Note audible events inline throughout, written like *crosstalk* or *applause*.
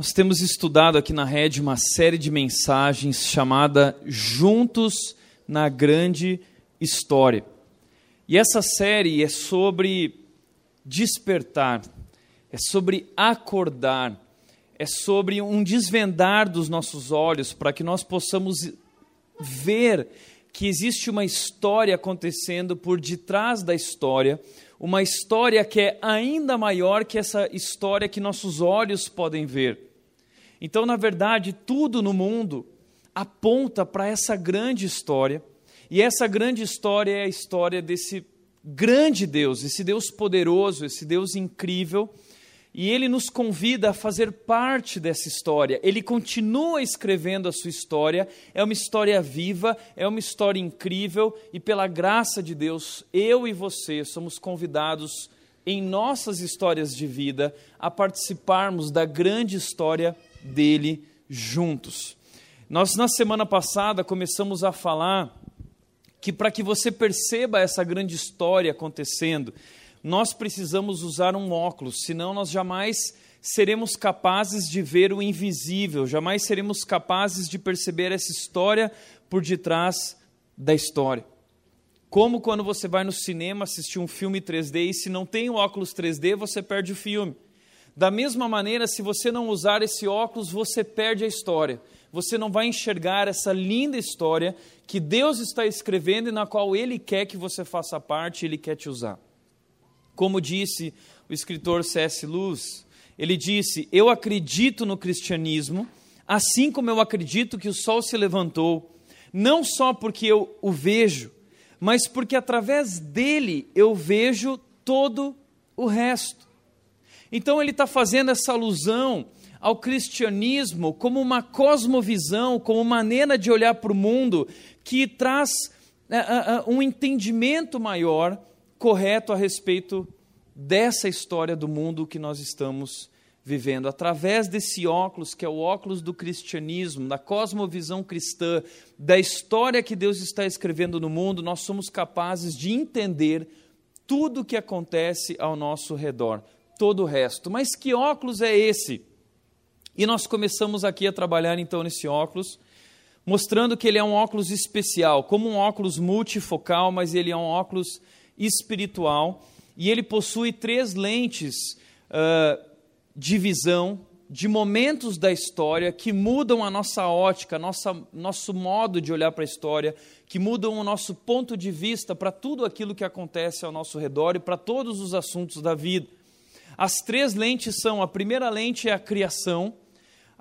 Nós temos estudado aqui na rede uma série de mensagens chamada Juntos na Grande História. E essa série é sobre despertar, é sobre acordar, é sobre um desvendar dos nossos olhos para que nós possamos ver que existe uma história acontecendo por detrás da história, uma história que é ainda maior que essa história que nossos olhos podem ver. Então, na verdade, tudo no mundo aponta para essa grande história, e essa grande história é a história desse grande Deus, esse Deus poderoso, esse Deus incrível e ele nos convida a fazer parte dessa história. Ele continua escrevendo a sua história, é uma história viva, é uma história incrível, e pela graça de Deus, eu e você somos convidados em nossas histórias de vida a participarmos da grande história dele juntos. Nós, na semana passada, começamos a falar que para que você perceba essa grande história acontecendo, nós precisamos usar um óculos, senão nós jamais seremos capazes de ver o invisível, jamais seremos capazes de perceber essa história por detrás da história. Como quando você vai no cinema assistir um filme 3D e se não tem o óculos 3D, você perde o filme. Da mesma maneira, se você não usar esse óculos, você perde a história. Você não vai enxergar essa linda história que Deus está escrevendo e na qual Ele quer que você faça parte, Ele quer te usar. Como disse o escritor C.S. Lewis, ele disse: Eu acredito no cristianismo, assim como eu acredito que o sol se levantou, não só porque eu o vejo, mas porque através dele eu vejo todo o resto. Então ele está fazendo essa alusão ao cristianismo como uma cosmovisão, como maneira de olhar para o mundo que traz uh, uh, um entendimento maior correto a respeito dessa história do mundo que nós estamos vivendo. Através desse óculos, que é o óculos do cristianismo, da cosmovisão cristã, da história que Deus está escrevendo no mundo, nós somos capazes de entender tudo o que acontece ao nosso redor, todo o resto. Mas que óculos é esse? E nós começamos aqui a trabalhar então nesse óculos, mostrando que ele é um óculos especial, como um óculos multifocal, mas ele é um óculos espiritual e ele possui três lentes uh, de visão, de momentos da história que mudam a nossa ótica, nossa, nosso modo de olhar para a história, que mudam o nosso ponto de vista para tudo aquilo que acontece ao nosso redor e para todos os assuntos da vida. As três lentes são: a primeira lente é a criação,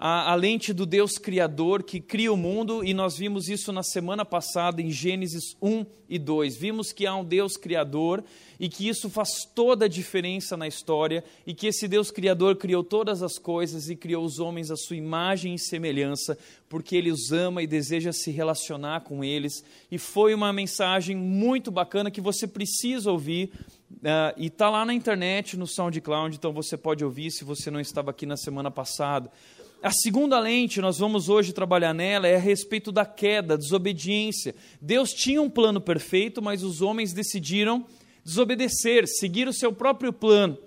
a, a, lente do Deus Criador que cria o mundo, e nós vimos isso na semana passada em Gênesis 1 e 2. Vimos que há um Deus Criador e que isso faz toda a diferença na história, e que esse Deus Criador criou todas as coisas e criou os homens à sua imagem e semelhança, porque ele os ama e deseja se relacionar com eles. E foi uma mensagem muito bacana que você precisa ouvir. Uh, e está lá na internet, no SoundCloud, então você pode ouvir se você não estava aqui na semana passada. A segunda lente, nós vamos hoje trabalhar nela, é a respeito da queda, desobediência. Deus tinha um plano perfeito, mas os homens decidiram desobedecer, seguir o seu próprio plano.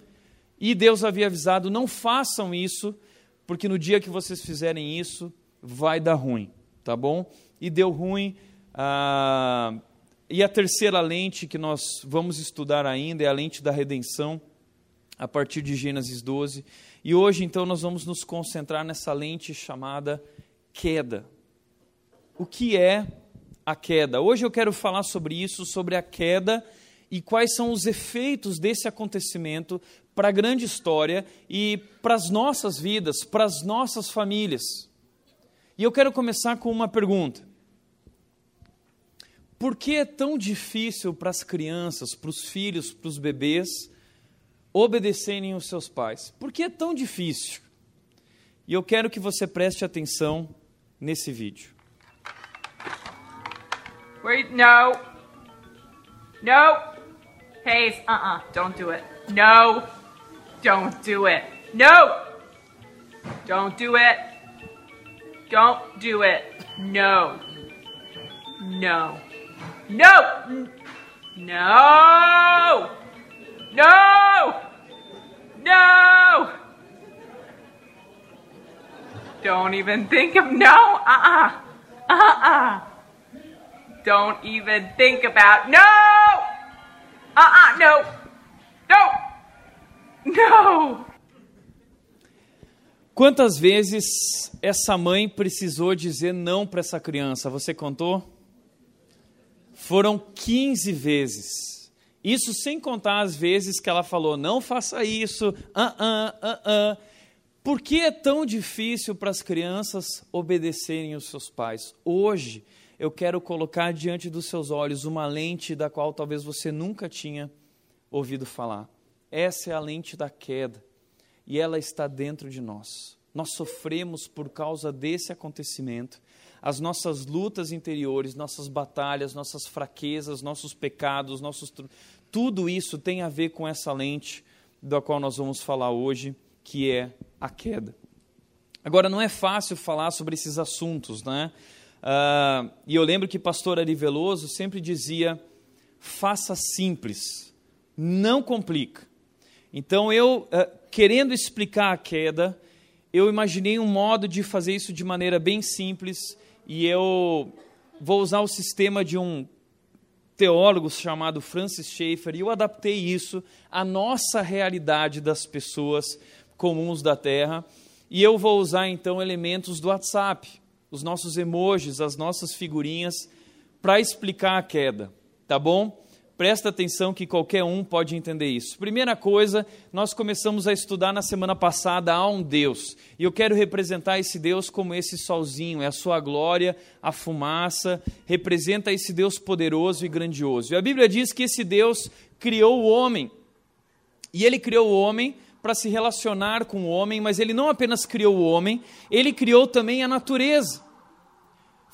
E Deus havia avisado: não façam isso, porque no dia que vocês fizerem isso, vai dar ruim, tá bom? E deu ruim. Ah, e a terceira lente que nós vamos estudar ainda é a lente da redenção, a partir de Gênesis 12. E hoje, então, nós vamos nos concentrar nessa lente chamada queda. O que é a queda? Hoje eu quero falar sobre isso, sobre a queda e quais são os efeitos desse acontecimento para a grande história e para as nossas vidas, para as nossas famílias. E eu quero começar com uma pergunta. Por que é tão difícil para as crianças, para os filhos, para os bebês, obedecerem os seus pais. Por que é tão difícil? E eu quero que você preste atenção nesse vídeo. Wait, no. No. Hayes, uh-uh, don't do it. No. Don't do it. No. Don't do it. Don't do it. No. No. No. No. No! No! Don't even think of no. Uh-uh. Uh-uh. Don't even think about no. Uh-uh. No. No. No. Quantas vezes essa mãe precisou dizer não para essa criança? Você contou? Foram 15 vezes. Isso sem contar as vezes que ela falou: não faça isso, ah, ah, ah, ah. Por que é tão difícil para as crianças obedecerem os seus pais? Hoje eu quero colocar diante dos seus olhos uma lente da qual talvez você nunca tinha ouvido falar. Essa é a lente da queda e ela está dentro de nós. Nós sofremos por causa desse acontecimento. As nossas lutas interiores, nossas batalhas, nossas fraquezas, nossos pecados, nossos tudo isso tem a ver com essa lente da qual nós vamos falar hoje, que é a queda. Agora, não é fácil falar sobre esses assuntos, né? Uh, e eu lembro que pastor Ari Veloso sempre dizia: faça simples, não complica. Então, eu, uh, querendo explicar a queda, eu imaginei um modo de fazer isso de maneira bem simples e eu vou usar o sistema de um teólogo chamado Francis Schaeffer e eu adaptei isso à nossa realidade das pessoas comuns da Terra e eu vou usar então elementos do WhatsApp, os nossos emojis, as nossas figurinhas para explicar a queda, tá bom? Presta atenção que qualquer um pode entender isso. Primeira coisa, nós começamos a estudar na semana passada há um Deus. E eu quero representar esse Deus como esse solzinho, é a sua glória, a fumaça, representa esse Deus poderoso e grandioso. E a Bíblia diz que esse Deus criou o homem. E ele criou o homem para se relacionar com o homem, mas ele não apenas criou o homem, ele criou também a natureza.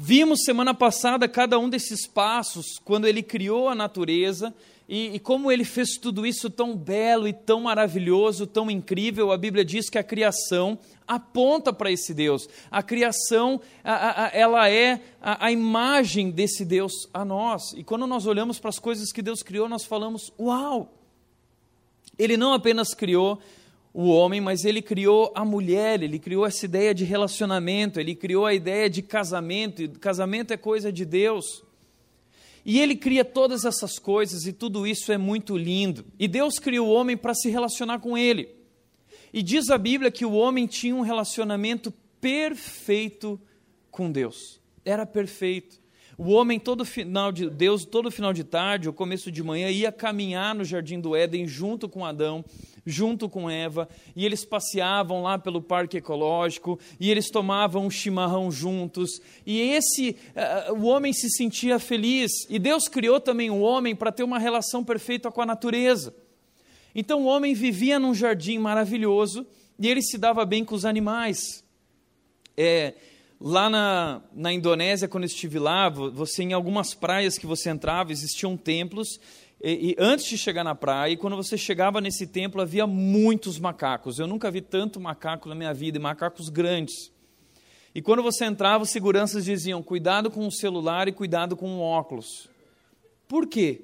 Vimos semana passada cada um desses passos, quando ele criou a natureza e, e, como ele fez tudo isso tão belo e tão maravilhoso, tão incrível. A Bíblia diz que a criação aponta para esse Deus. A criação, a, a, ela é a, a imagem desse Deus a nós. E quando nós olhamos para as coisas que Deus criou, nós falamos: Uau! Ele não apenas criou o homem, mas ele criou a mulher, ele criou essa ideia de relacionamento, ele criou a ideia de casamento, e casamento é coisa de Deus. E ele cria todas essas coisas e tudo isso é muito lindo. E Deus criou o homem para se relacionar com ele. E diz a Bíblia que o homem tinha um relacionamento perfeito com Deus. Era perfeito. O homem todo final de Deus, todo final de tarde ou começo de manhã ia caminhar no jardim do Éden junto com Adão, junto com Eva, e eles passeavam lá pelo parque ecológico, e eles tomavam um chimarrão juntos, e esse uh, o homem se sentia feliz. E Deus criou também o homem para ter uma relação perfeita com a natureza. Então o homem vivia num jardim maravilhoso e ele se dava bem com os animais. É, Lá na, na Indonésia, quando eu estive lá, você em algumas praias que você entrava, existiam templos, e, e, antes de chegar na praia, quando você chegava nesse templo, havia muitos macacos. Eu nunca vi tanto macaco na minha vida, e macacos grandes. E quando você entrava, os seguranças diziam: cuidado com o celular e cuidado com o óculos. Por quê?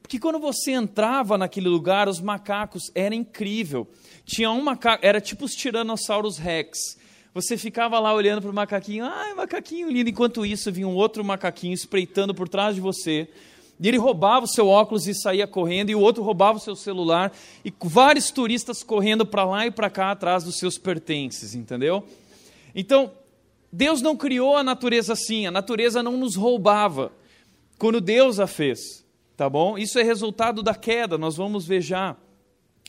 Porque quando você entrava naquele lugar, os macacos era incrível. Tinha um macaco, era tipo os Tiranossauros Rex. Você ficava lá olhando para o macaquinho, ai, macaquinho lindo. Enquanto isso, vinha um outro macaquinho espreitando por trás de você. E ele roubava o seu óculos e saía correndo, e o outro roubava o seu celular, e vários turistas correndo para lá e para cá atrás dos seus pertences, entendeu? Então, Deus não criou a natureza assim, a natureza não nos roubava quando Deus a fez, tá bom? Isso é resultado da queda, nós vamos ver já.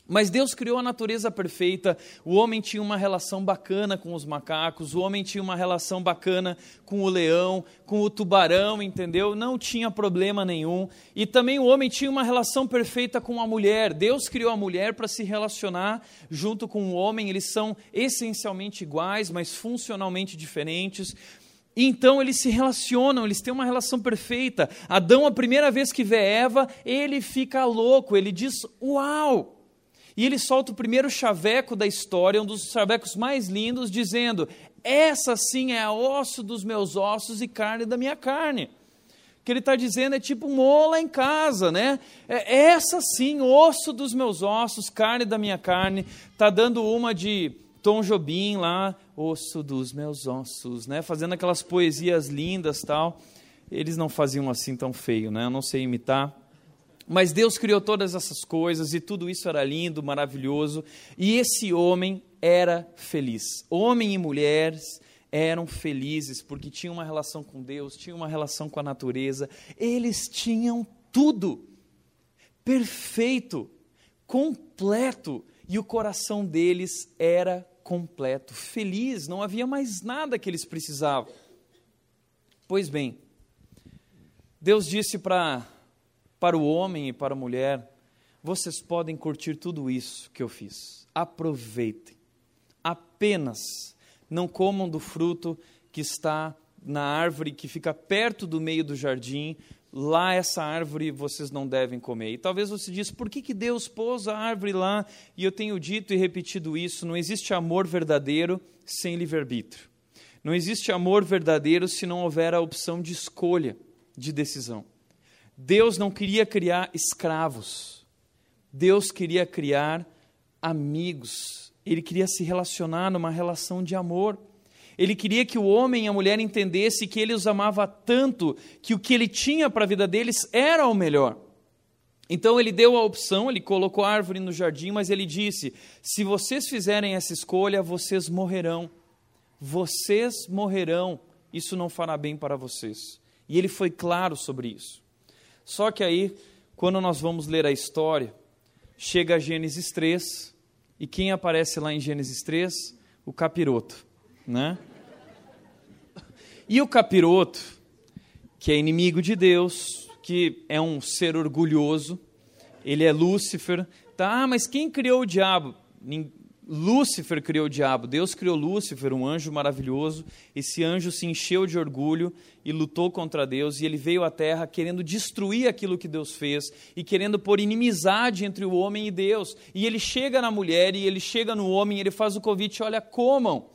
Mas Deus criou a natureza perfeita, o homem tinha uma relação bacana com os macacos, o homem tinha uma relação bacana com o leão, com o tubarão, entendeu? Não tinha problema nenhum. E também o homem tinha uma relação perfeita com a mulher. Deus criou a mulher para se relacionar junto com o homem, eles são essencialmente iguais, mas funcionalmente diferentes. Então eles se relacionam, eles têm uma relação perfeita. Adão, a primeira vez que vê Eva, ele fica louco, ele diz: Uau! E ele solta o primeiro chaveco da história, um dos chavecos mais lindos, dizendo: Essa sim é osso dos meus ossos e carne da minha carne. Que ele está dizendo é tipo mola em casa, né? É essa sim, osso dos meus ossos, carne da minha carne. Está dando uma de Tom Jobim lá, osso dos meus ossos, né? Fazendo aquelas poesias lindas tal. Eles não faziam assim tão feio, né? Eu não sei imitar. Mas Deus criou todas essas coisas e tudo isso era lindo, maravilhoso. E esse homem era feliz. Homem e mulheres eram felizes porque tinham uma relação com Deus, tinham uma relação com a natureza. Eles tinham tudo perfeito, completo e o coração deles era completo, feliz, não havia mais nada que eles precisavam. Pois bem, Deus disse para para o homem e para a mulher: vocês podem curtir tudo isso que eu fiz. Aproveitem. Apenas não comam do fruto que está na árvore que fica perto do meio do jardim, lá essa árvore vocês não devem comer. E talvez você diz, por que, que Deus pôs a árvore lá? E eu tenho dito e repetido isso, não existe amor verdadeiro sem livre-arbítrio. Não existe amor verdadeiro se não houver a opção de escolha, de decisão. Deus não queria criar escravos. Deus queria criar amigos. Ele queria se relacionar numa relação de amor. Ele queria que o homem e a mulher entendessem que ele os amava tanto que o que ele tinha para a vida deles era o melhor. Então ele deu a opção, ele colocou a árvore no jardim, mas ele disse: se vocês fizerem essa escolha, vocês morrerão. Vocês morrerão. Isso não fará bem para vocês. E ele foi claro sobre isso. Só que aí, quando nós vamos ler a história, chega Gênesis 3, e quem aparece lá em Gênesis 3? O capiroto, né? E o capiroto, que é inimigo de Deus, que é um ser orgulhoso, ele é Lúcifer. Tá, ah, mas quem criou o diabo? Lúcifer criou o diabo. Deus criou Lúcifer, um anjo maravilhoso. Esse anjo se encheu de orgulho e lutou contra Deus. E ele veio à terra querendo destruir aquilo que Deus fez e querendo pôr inimizade entre o homem e Deus. E ele chega na mulher e ele chega no homem ele faz o convite: olha, comam.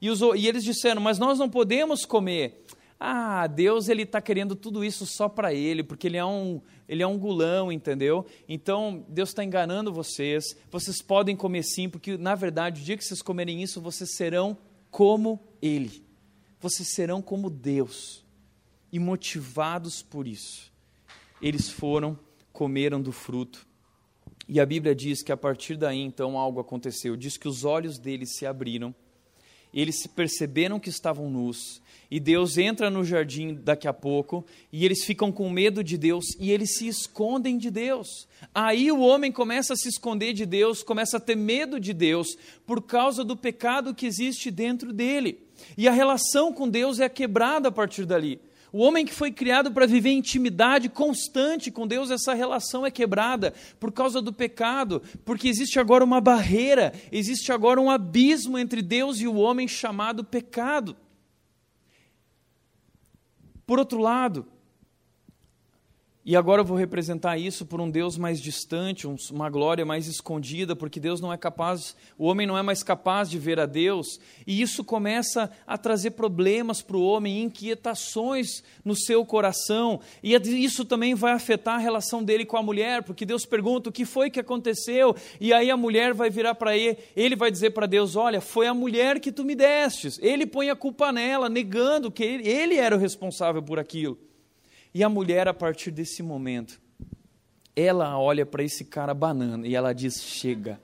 E, os, e eles disseram, mas nós não podemos comer. Ah, Deus ele está querendo tudo isso só para ele, porque ele é um ele é um gulão, entendeu? Então Deus está enganando vocês. Vocês podem comer sim, porque na verdade o dia que vocês comerem isso, vocês serão como Ele. Vocês serão como Deus. E motivados por isso, eles foram, comeram do fruto. E a Bíblia diz que a partir daí então algo aconteceu. Diz que os olhos deles se abriram eles perceberam que estavam nus, e Deus entra no jardim daqui a pouco, e eles ficam com medo de Deus, e eles se escondem de Deus. Aí o homem começa a se esconder de Deus, começa a ter medo de Deus, por causa do pecado que existe dentro dele. E a relação com Deus é quebrada a partir dali. O homem que foi criado para viver intimidade constante com Deus, essa relação é quebrada por causa do pecado, porque existe agora uma barreira, existe agora um abismo entre Deus e o homem chamado pecado. Por outro lado, e agora eu vou representar isso por um Deus mais distante, uma glória mais escondida, porque Deus não é capaz, o homem não é mais capaz de ver a Deus, e isso começa a trazer problemas para o homem, inquietações no seu coração, e isso também vai afetar a relação dele com a mulher, porque Deus pergunta o que foi que aconteceu, e aí a mulher vai virar para ele, ele vai dizer para Deus: Olha, foi a mulher que tu me destes. Ele põe a culpa nela, negando que ele, ele era o responsável por aquilo. E a mulher, a partir desse momento, ela olha para esse cara banana e ela diz: chega,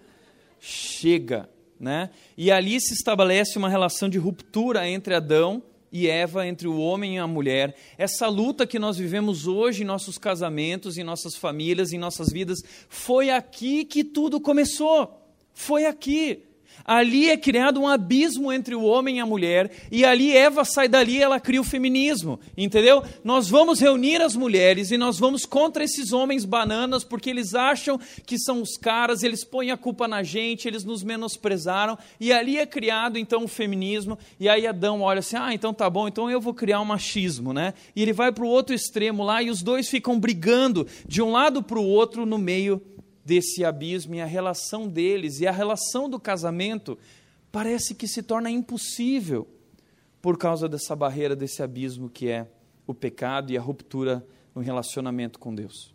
chega. Né? E ali se estabelece uma relação de ruptura entre Adão e Eva, entre o homem e a mulher. Essa luta que nós vivemos hoje em nossos casamentos, em nossas famílias, em nossas vidas, foi aqui que tudo começou. Foi aqui. Ali é criado um abismo entre o homem e a mulher, e ali Eva sai dali e ela cria o feminismo, entendeu? Nós vamos reunir as mulheres e nós vamos contra esses homens bananas, porque eles acham que são os caras, eles põem a culpa na gente, eles nos menosprezaram, e ali é criado então o feminismo, e aí Adão olha assim: ah, então tá bom, então eu vou criar um machismo, né? E ele vai para o outro extremo lá, e os dois ficam brigando de um lado para o outro no meio desse abismo e a relação deles e a relação do casamento parece que se torna impossível por causa dessa barreira, desse abismo que é o pecado e a ruptura no relacionamento com Deus.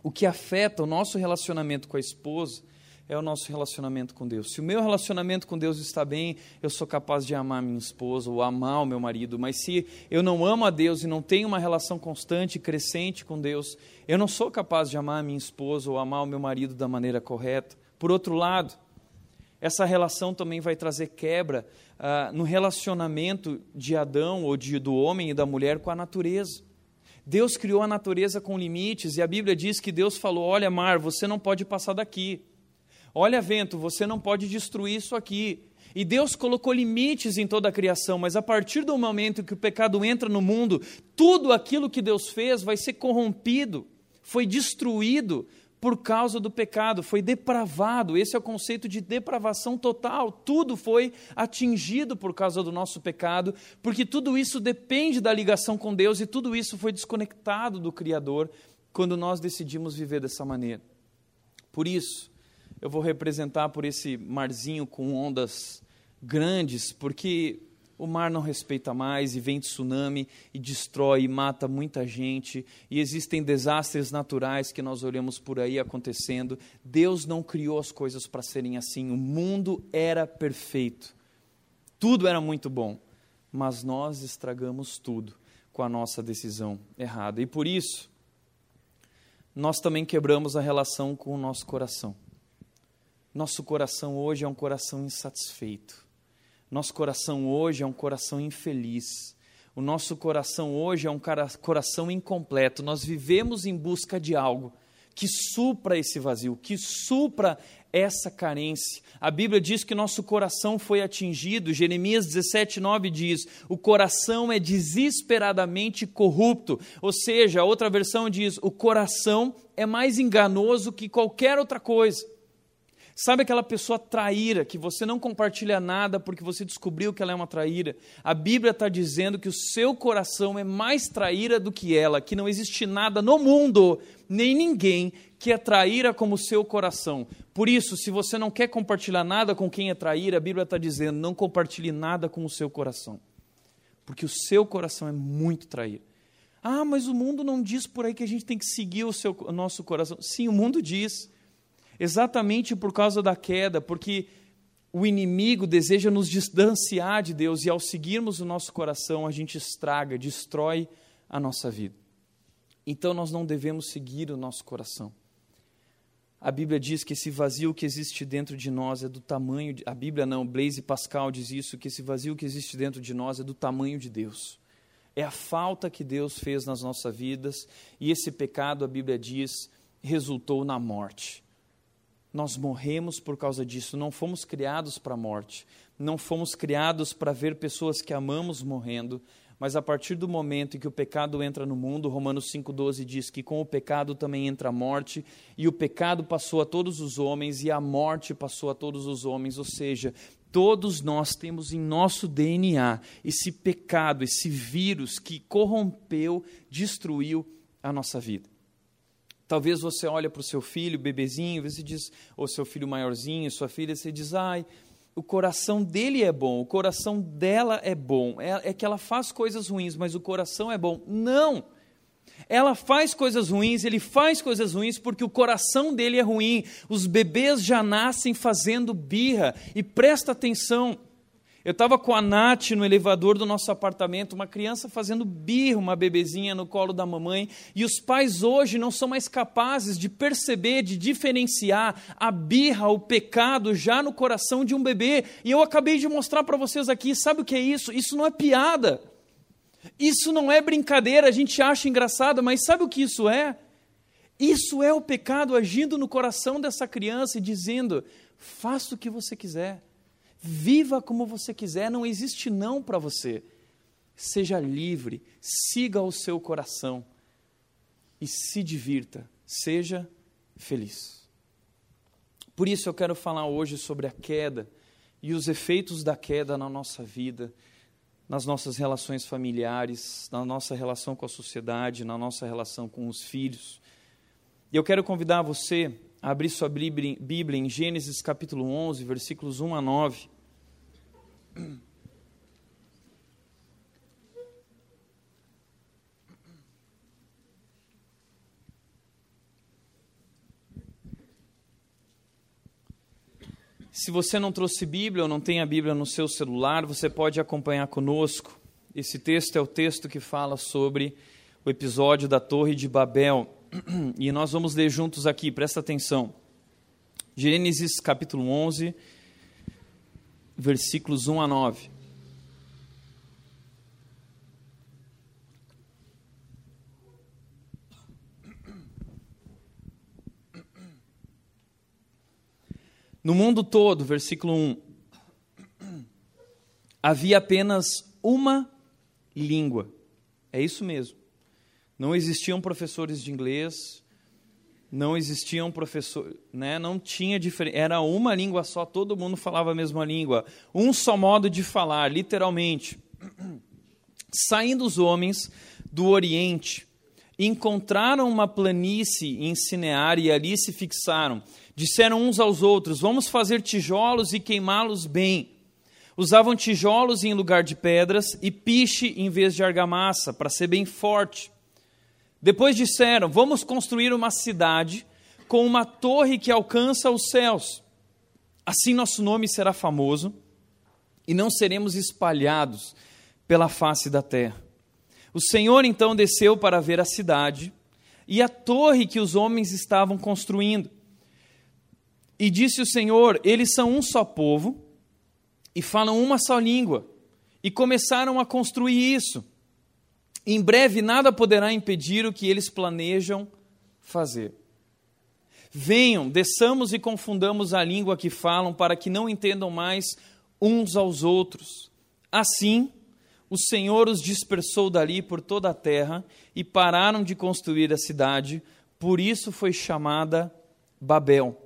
O que afeta o nosso relacionamento com a esposa é o nosso relacionamento com Deus. Se o meu relacionamento com Deus está bem, eu sou capaz de amar minha esposa ou amar o meu marido. Mas se eu não amo a Deus e não tenho uma relação constante e crescente com Deus, eu não sou capaz de amar minha esposa ou amar o meu marido da maneira correta. Por outro lado, essa relação também vai trazer quebra ah, no relacionamento de Adão ou de, do homem e da mulher com a natureza. Deus criou a natureza com limites e a Bíblia diz que Deus falou: Olha, mar, você não pode passar daqui. Olha, vento, você não pode destruir isso aqui. E Deus colocou limites em toda a criação, mas a partir do momento que o pecado entra no mundo, tudo aquilo que Deus fez vai ser corrompido, foi destruído por causa do pecado, foi depravado. Esse é o conceito de depravação total. Tudo foi atingido por causa do nosso pecado, porque tudo isso depende da ligação com Deus e tudo isso foi desconectado do Criador quando nós decidimos viver dessa maneira. Por isso, eu vou representar por esse marzinho com ondas grandes, porque o mar não respeita mais e vem tsunami e destrói e mata muita gente e existem desastres naturais que nós olhamos por aí acontecendo. Deus não criou as coisas para serem assim. O mundo era perfeito. Tudo era muito bom, mas nós estragamos tudo com a nossa decisão errada. E por isso, nós também quebramos a relação com o nosso coração. Nosso coração hoje é um coração insatisfeito. Nosso coração hoje é um coração infeliz. O nosso coração hoje é um coração incompleto. Nós vivemos em busca de algo que supra esse vazio, que supra essa carência. A Bíblia diz que nosso coração foi atingido. Jeremias 17, 9 diz: o coração é desesperadamente corrupto. Ou seja, outra versão diz: o coração é mais enganoso que qualquer outra coisa. Sabe aquela pessoa traíra que você não compartilha nada porque você descobriu que ela é uma traíra? A Bíblia está dizendo que o seu coração é mais traíra do que ela, que não existe nada no mundo, nem ninguém que é traíra como o seu coração. Por isso, se você não quer compartilhar nada com quem é traíra, a Bíblia está dizendo: não compartilhe nada com o seu coração, porque o seu coração é muito traíra. Ah, mas o mundo não diz por aí que a gente tem que seguir o, seu, o nosso coração. Sim, o mundo diz exatamente por causa da queda, porque o inimigo deseja nos distanciar de Deus e ao seguirmos o nosso coração, a gente estraga, destrói a nossa vida. Então nós não devemos seguir o nosso coração. A Bíblia diz que esse vazio que existe dentro de nós é do tamanho de, a Bíblia não, Blaise Pascal diz isso, que esse vazio que existe dentro de nós é do tamanho de Deus. É a falta que Deus fez nas nossas vidas e esse pecado, a Bíblia diz, resultou na morte. Nós morremos por causa disso, não fomos criados para a morte, não fomos criados para ver pessoas que amamos morrendo, mas a partir do momento em que o pecado entra no mundo, Romanos 5,12 diz que com o pecado também entra a morte, e o pecado passou a todos os homens, e a morte passou a todos os homens, ou seja, todos nós temos em nosso DNA esse pecado, esse vírus que corrompeu, destruiu a nossa vida. Talvez você olhe para o seu filho, bebezinho, você diz, ou seu filho maiorzinho, sua filha, você diz, ai, o coração dele é bom, o coração dela é bom. É, é que ela faz coisas ruins, mas o coração é bom. Não! Ela faz coisas ruins, ele faz coisas ruins porque o coração dele é ruim. Os bebês já nascem fazendo birra. E presta atenção, eu estava com a Nath no elevador do nosso apartamento, uma criança fazendo birra, uma bebezinha no colo da mamãe, e os pais hoje não são mais capazes de perceber, de diferenciar a birra, o pecado já no coração de um bebê. E eu acabei de mostrar para vocês aqui, sabe o que é isso? Isso não é piada. Isso não é brincadeira, a gente acha engraçado, mas sabe o que isso é? Isso é o pecado agindo no coração dessa criança e dizendo: faça o que você quiser. Viva como você quiser, não existe não para você. Seja livre, siga o seu coração e se divirta, seja feliz. Por isso eu quero falar hoje sobre a queda e os efeitos da queda na nossa vida, nas nossas relações familiares, na nossa relação com a sociedade, na nossa relação com os filhos. E eu quero convidar você a abrir sua Bíblia em Gênesis capítulo 11, versículos 1 a 9. *clears throat* Se você não trouxe Bíblia ou não tem a Bíblia no seu celular, você pode acompanhar conosco. Esse texto é o texto que fala sobre o episódio da Torre de Babel. *clears throat* E nós vamos ler juntos aqui, presta atenção. Gênesis capítulo 11, versículos 1 a 9. No mundo todo, versículo 1, havia apenas uma língua. É isso mesmo. Não existiam professores de inglês, não existiam professores, né? não tinha diferença, era uma língua só, todo mundo falava a mesma língua. Um só modo de falar, literalmente. *clears throat* Saindo os homens do Oriente, encontraram uma planície em Cinear e ali se fixaram. Disseram uns aos outros: Vamos fazer tijolos e queimá-los bem. Usavam tijolos em lugar de pedras e piche em vez de argamassa, para ser bem forte. Depois disseram: Vamos construir uma cidade com uma torre que alcança os céus. Assim nosso nome será famoso e não seremos espalhados pela face da terra. O Senhor então desceu para ver a cidade e a torre que os homens estavam construindo. E disse o Senhor: Eles são um só povo e falam uma só língua. E começaram a construir isso. Em breve nada poderá impedir o que eles planejam fazer. Venham, desçamos e confundamos a língua que falam, para que não entendam mais uns aos outros. Assim, o Senhor os dispersou dali por toda a terra e pararam de construir a cidade, por isso foi chamada Babel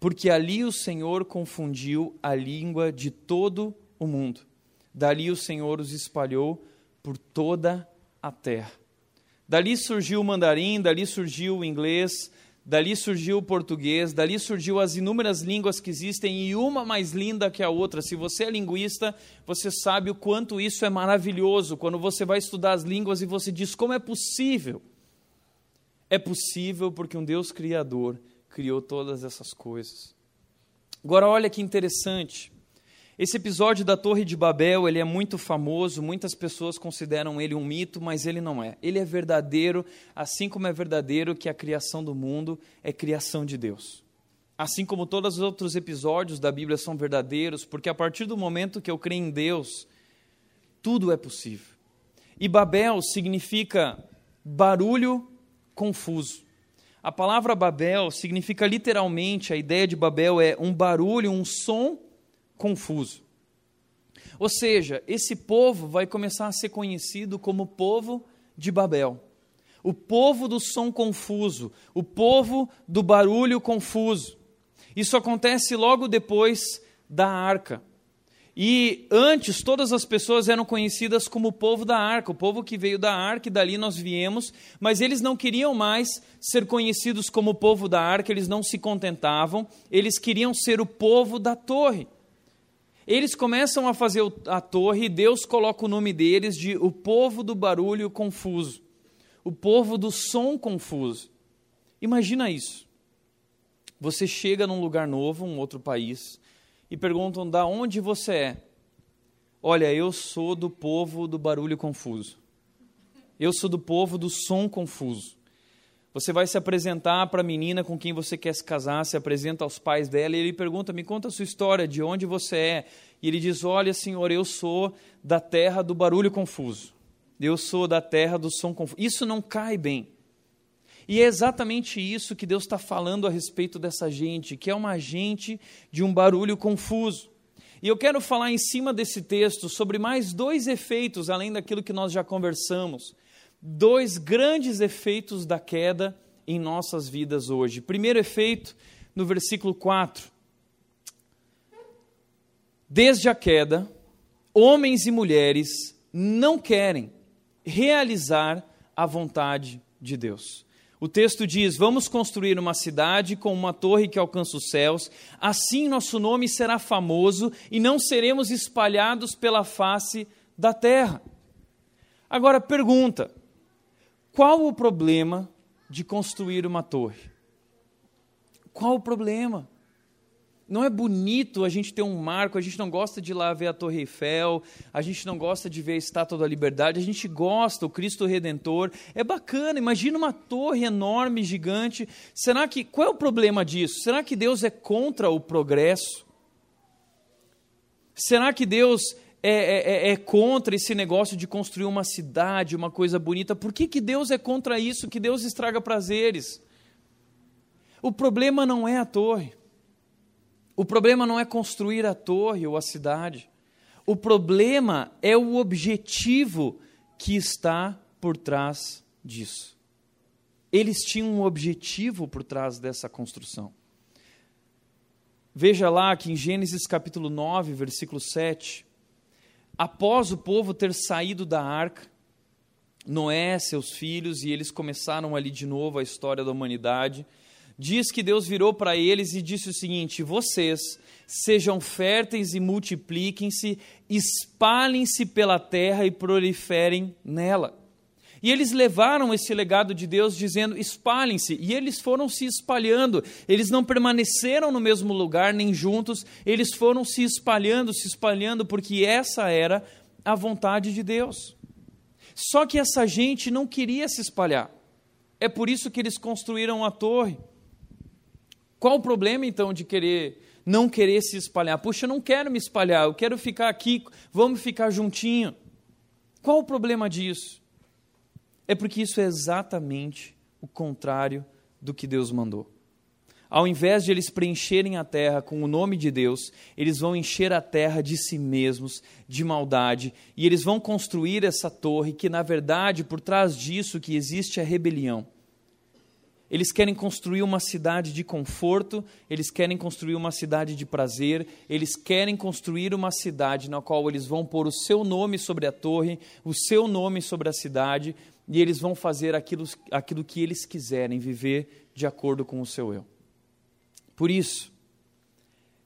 porque ali o Senhor confundiu a língua de todo o mundo. Dali o Senhor os espalhou por toda a terra. Dali surgiu o mandarim, dali surgiu o inglês, dali surgiu o português, dali surgiu as inúmeras línguas que existem e uma mais linda que a outra. Se você é linguista, você sabe o quanto isso é maravilhoso quando você vai estudar as línguas e você diz como é possível. É possível porque um Deus criador criou todas essas coisas. Agora olha que interessante. Esse episódio da Torre de Babel, ele é muito famoso, muitas pessoas consideram ele um mito, mas ele não é. Ele é verdadeiro, assim como é verdadeiro que a criação do mundo é criação de Deus. Assim como todos os outros episódios da Bíblia são verdadeiros, porque a partir do momento que eu creio em Deus, tudo é possível. E Babel significa barulho confuso. A palavra Babel significa literalmente, a ideia de Babel é um barulho, um som confuso. Ou seja, esse povo vai começar a ser conhecido como povo de Babel. O povo do som confuso, o povo do barulho confuso. Isso acontece logo depois da arca. E antes, todas as pessoas eram conhecidas como o povo da arca, o povo que veio da arca e dali nós viemos, mas eles não queriam mais ser conhecidos como o povo da arca, eles não se contentavam, eles queriam ser o povo da torre. Eles começam a fazer a torre e Deus coloca o nome deles de o povo do barulho confuso, o povo do som confuso. Imagina isso. Você chega num lugar novo, um outro país, e perguntam da onde você é. Olha, eu sou do povo do barulho confuso. Eu sou do povo do som confuso. Você vai se apresentar para a menina com quem você quer se casar, se apresenta aos pais dela e ele pergunta: Me conta a sua história, de onde você é. E ele diz: Olha, senhor, eu sou da terra do barulho confuso. Eu sou da terra do som confuso. Isso não cai bem. E é exatamente isso que Deus está falando a respeito dessa gente, que é uma gente de um barulho confuso. E eu quero falar em cima desse texto sobre mais dois efeitos, além daquilo que nós já conversamos. Dois grandes efeitos da queda em nossas vidas hoje. Primeiro efeito, no versículo 4. Desde a queda, homens e mulheres não querem realizar a vontade de Deus. O texto diz: Vamos construir uma cidade com uma torre que alcança os céus, assim nosso nome será famoso e não seremos espalhados pela face da terra. Agora pergunta: qual o problema de construir uma torre? Qual o problema? Não é bonito a gente ter um marco, a gente não gosta de ir lá ver a Torre Eiffel, a gente não gosta de ver a Estátua da Liberdade, a gente gosta, o Cristo Redentor. É bacana, imagina uma torre enorme, gigante. Será que. Qual é o problema disso? Será que Deus é contra o progresso? Será que Deus é, é, é, é contra esse negócio de construir uma cidade, uma coisa bonita? Por que, que Deus é contra isso? Que Deus estraga prazeres? O problema não é a torre. O problema não é construir a torre ou a cidade. O problema é o objetivo que está por trás disso. Eles tinham um objetivo por trás dessa construção. Veja lá que em Gênesis capítulo 9, versículo 7, após o povo ter saído da arca, Noé, seus filhos, e eles começaram ali de novo a história da humanidade diz que Deus virou para eles e disse o seguinte: Vocês sejam férteis e multipliquem-se, espalhem-se pela terra e proliferem nela. E eles levaram esse legado de Deus dizendo: espalhem-se. E eles foram se espalhando. Eles não permaneceram no mesmo lugar nem juntos. Eles foram se espalhando, se espalhando, porque essa era a vontade de Deus. Só que essa gente não queria se espalhar. É por isso que eles construíram a torre. Qual o problema então de querer não querer se espalhar? Puxa, eu não quero me espalhar, eu quero ficar aqui, vamos ficar juntinho. Qual o problema disso? É porque isso é exatamente o contrário do que Deus mandou. Ao invés de eles preencherem a terra com o nome de Deus, eles vão encher a terra de si mesmos, de maldade, e eles vão construir essa torre que, na verdade, por trás disso que existe a rebelião. Eles querem construir uma cidade de conforto, eles querem construir uma cidade de prazer, eles querem construir uma cidade na qual eles vão pôr o seu nome sobre a torre, o seu nome sobre a cidade, e eles vão fazer aquilo, aquilo que eles quiserem, viver de acordo com o seu eu. Por isso,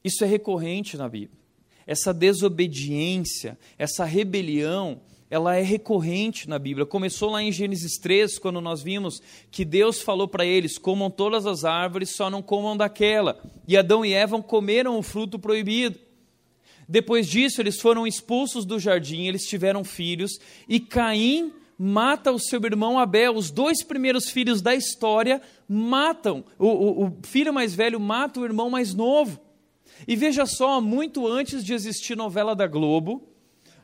isso é recorrente na Bíblia. Essa desobediência, essa rebelião, ela é recorrente na Bíblia. Começou lá em Gênesis 3, quando nós vimos que Deus falou para eles: comam todas as árvores, só não comam daquela. E Adão e Eva comeram o fruto proibido. Depois disso, eles foram expulsos do jardim, eles tiveram filhos, e Caim mata o seu irmão Abel. Os dois primeiros filhos da história matam, o, o, o filho mais velho mata o irmão mais novo. E veja só, muito antes de existir novela da Globo,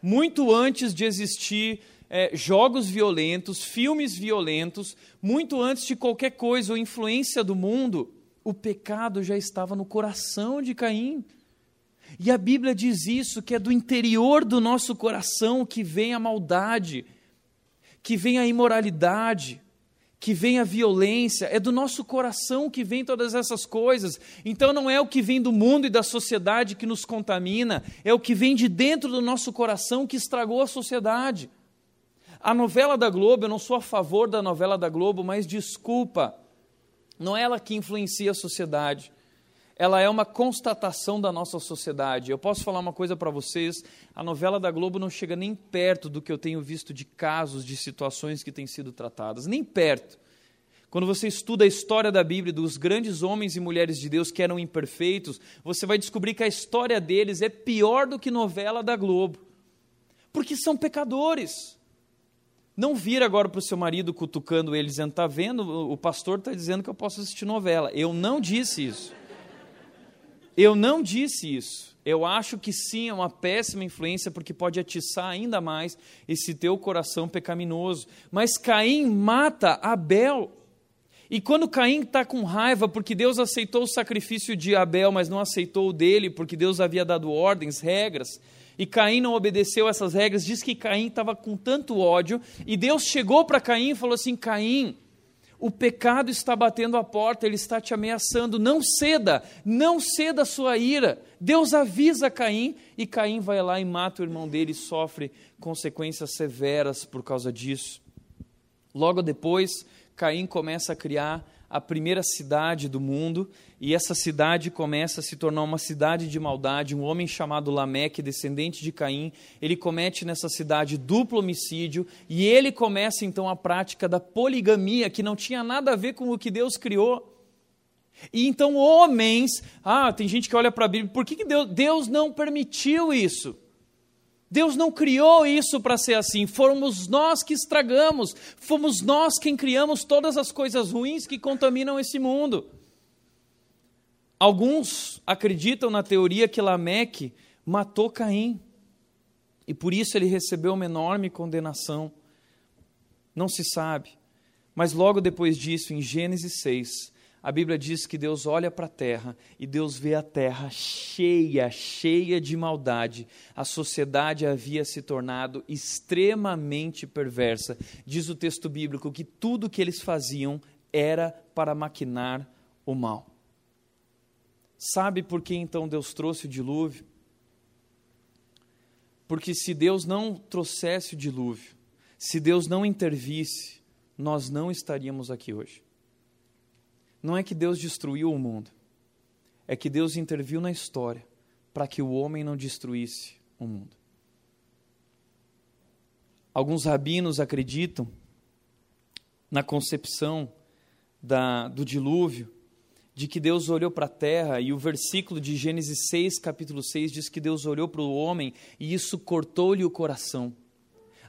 muito antes de existir é, jogos violentos, filmes violentos, muito antes de qualquer coisa ou influência do mundo, o pecado já estava no coração de Caim. E a Bíblia diz isso, que é do interior do nosso coração que vem a maldade, que vem a imoralidade, que vem a violência, é do nosso coração que vem todas essas coisas. Então não é o que vem do mundo e da sociedade que nos contamina, é o que vem de dentro do nosso coração que estragou a sociedade. A novela da Globo, eu não sou a favor da novela da Globo, mas desculpa, não é ela que influencia a sociedade ela é uma constatação da nossa sociedade. Eu posso falar uma coisa para vocês: a novela da Globo não chega nem perto do que eu tenho visto de casos, de situações que têm sido tratadas, nem perto. Quando você estuda a história da Bíblia, dos grandes homens e mulheres de Deus que eram imperfeitos, você vai descobrir que a história deles é pior do que novela da Globo, porque são pecadores. Não vira agora para o seu marido cutucando ele dizendo: está vendo, o pastor está dizendo que eu posso assistir novela. Eu não disse isso. Eu não disse isso. Eu acho que sim, é uma péssima influência, porque pode atiçar ainda mais esse teu coração pecaminoso. Mas Caim mata Abel. E quando Caim está com raiva, porque Deus aceitou o sacrifício de Abel, mas não aceitou o dele, porque Deus havia dado ordens, regras, e Caim não obedeceu essas regras, diz que Caim estava com tanto ódio, e Deus chegou para Caim e falou assim: Caim, o pecado está batendo a porta, ele está te ameaçando. Não ceda, não ceda a sua ira. Deus avisa Caim e Caim vai lá e mata o irmão dele e sofre consequências severas por causa disso. Logo depois, Caim começa a criar a primeira cidade do mundo, e essa cidade começa a se tornar uma cidade de maldade. Um homem chamado Lameque, descendente de Caim, ele comete nessa cidade duplo homicídio, e ele começa então a prática da poligamia, que não tinha nada a ver com o que Deus criou. E então homens, ah, tem gente que olha para a Bíblia, por que, que Deus, Deus não permitiu isso? Deus não criou isso para ser assim, fomos nós que estragamos, fomos nós quem criamos todas as coisas ruins que contaminam esse mundo. Alguns acreditam na teoria que Lameque matou Caim e por isso ele recebeu uma enorme condenação. Não se sabe, mas logo depois disso, em Gênesis 6, a Bíblia diz que Deus olha para a terra e Deus vê a terra cheia, cheia de maldade. A sociedade havia se tornado extremamente perversa. Diz o texto bíblico que tudo que eles faziam era para maquinar o mal. Sabe por que então Deus trouxe o dilúvio? Porque se Deus não trouxesse o dilúvio, se Deus não intervisse, nós não estaríamos aqui hoje. Não é que Deus destruiu o mundo, é que Deus interviu na história para que o homem não destruísse o mundo. Alguns rabinos acreditam na concepção da, do dilúvio, de que Deus olhou para a terra, e o versículo de Gênesis 6, capítulo 6, diz que Deus olhou para o homem e isso cortou-lhe o coração.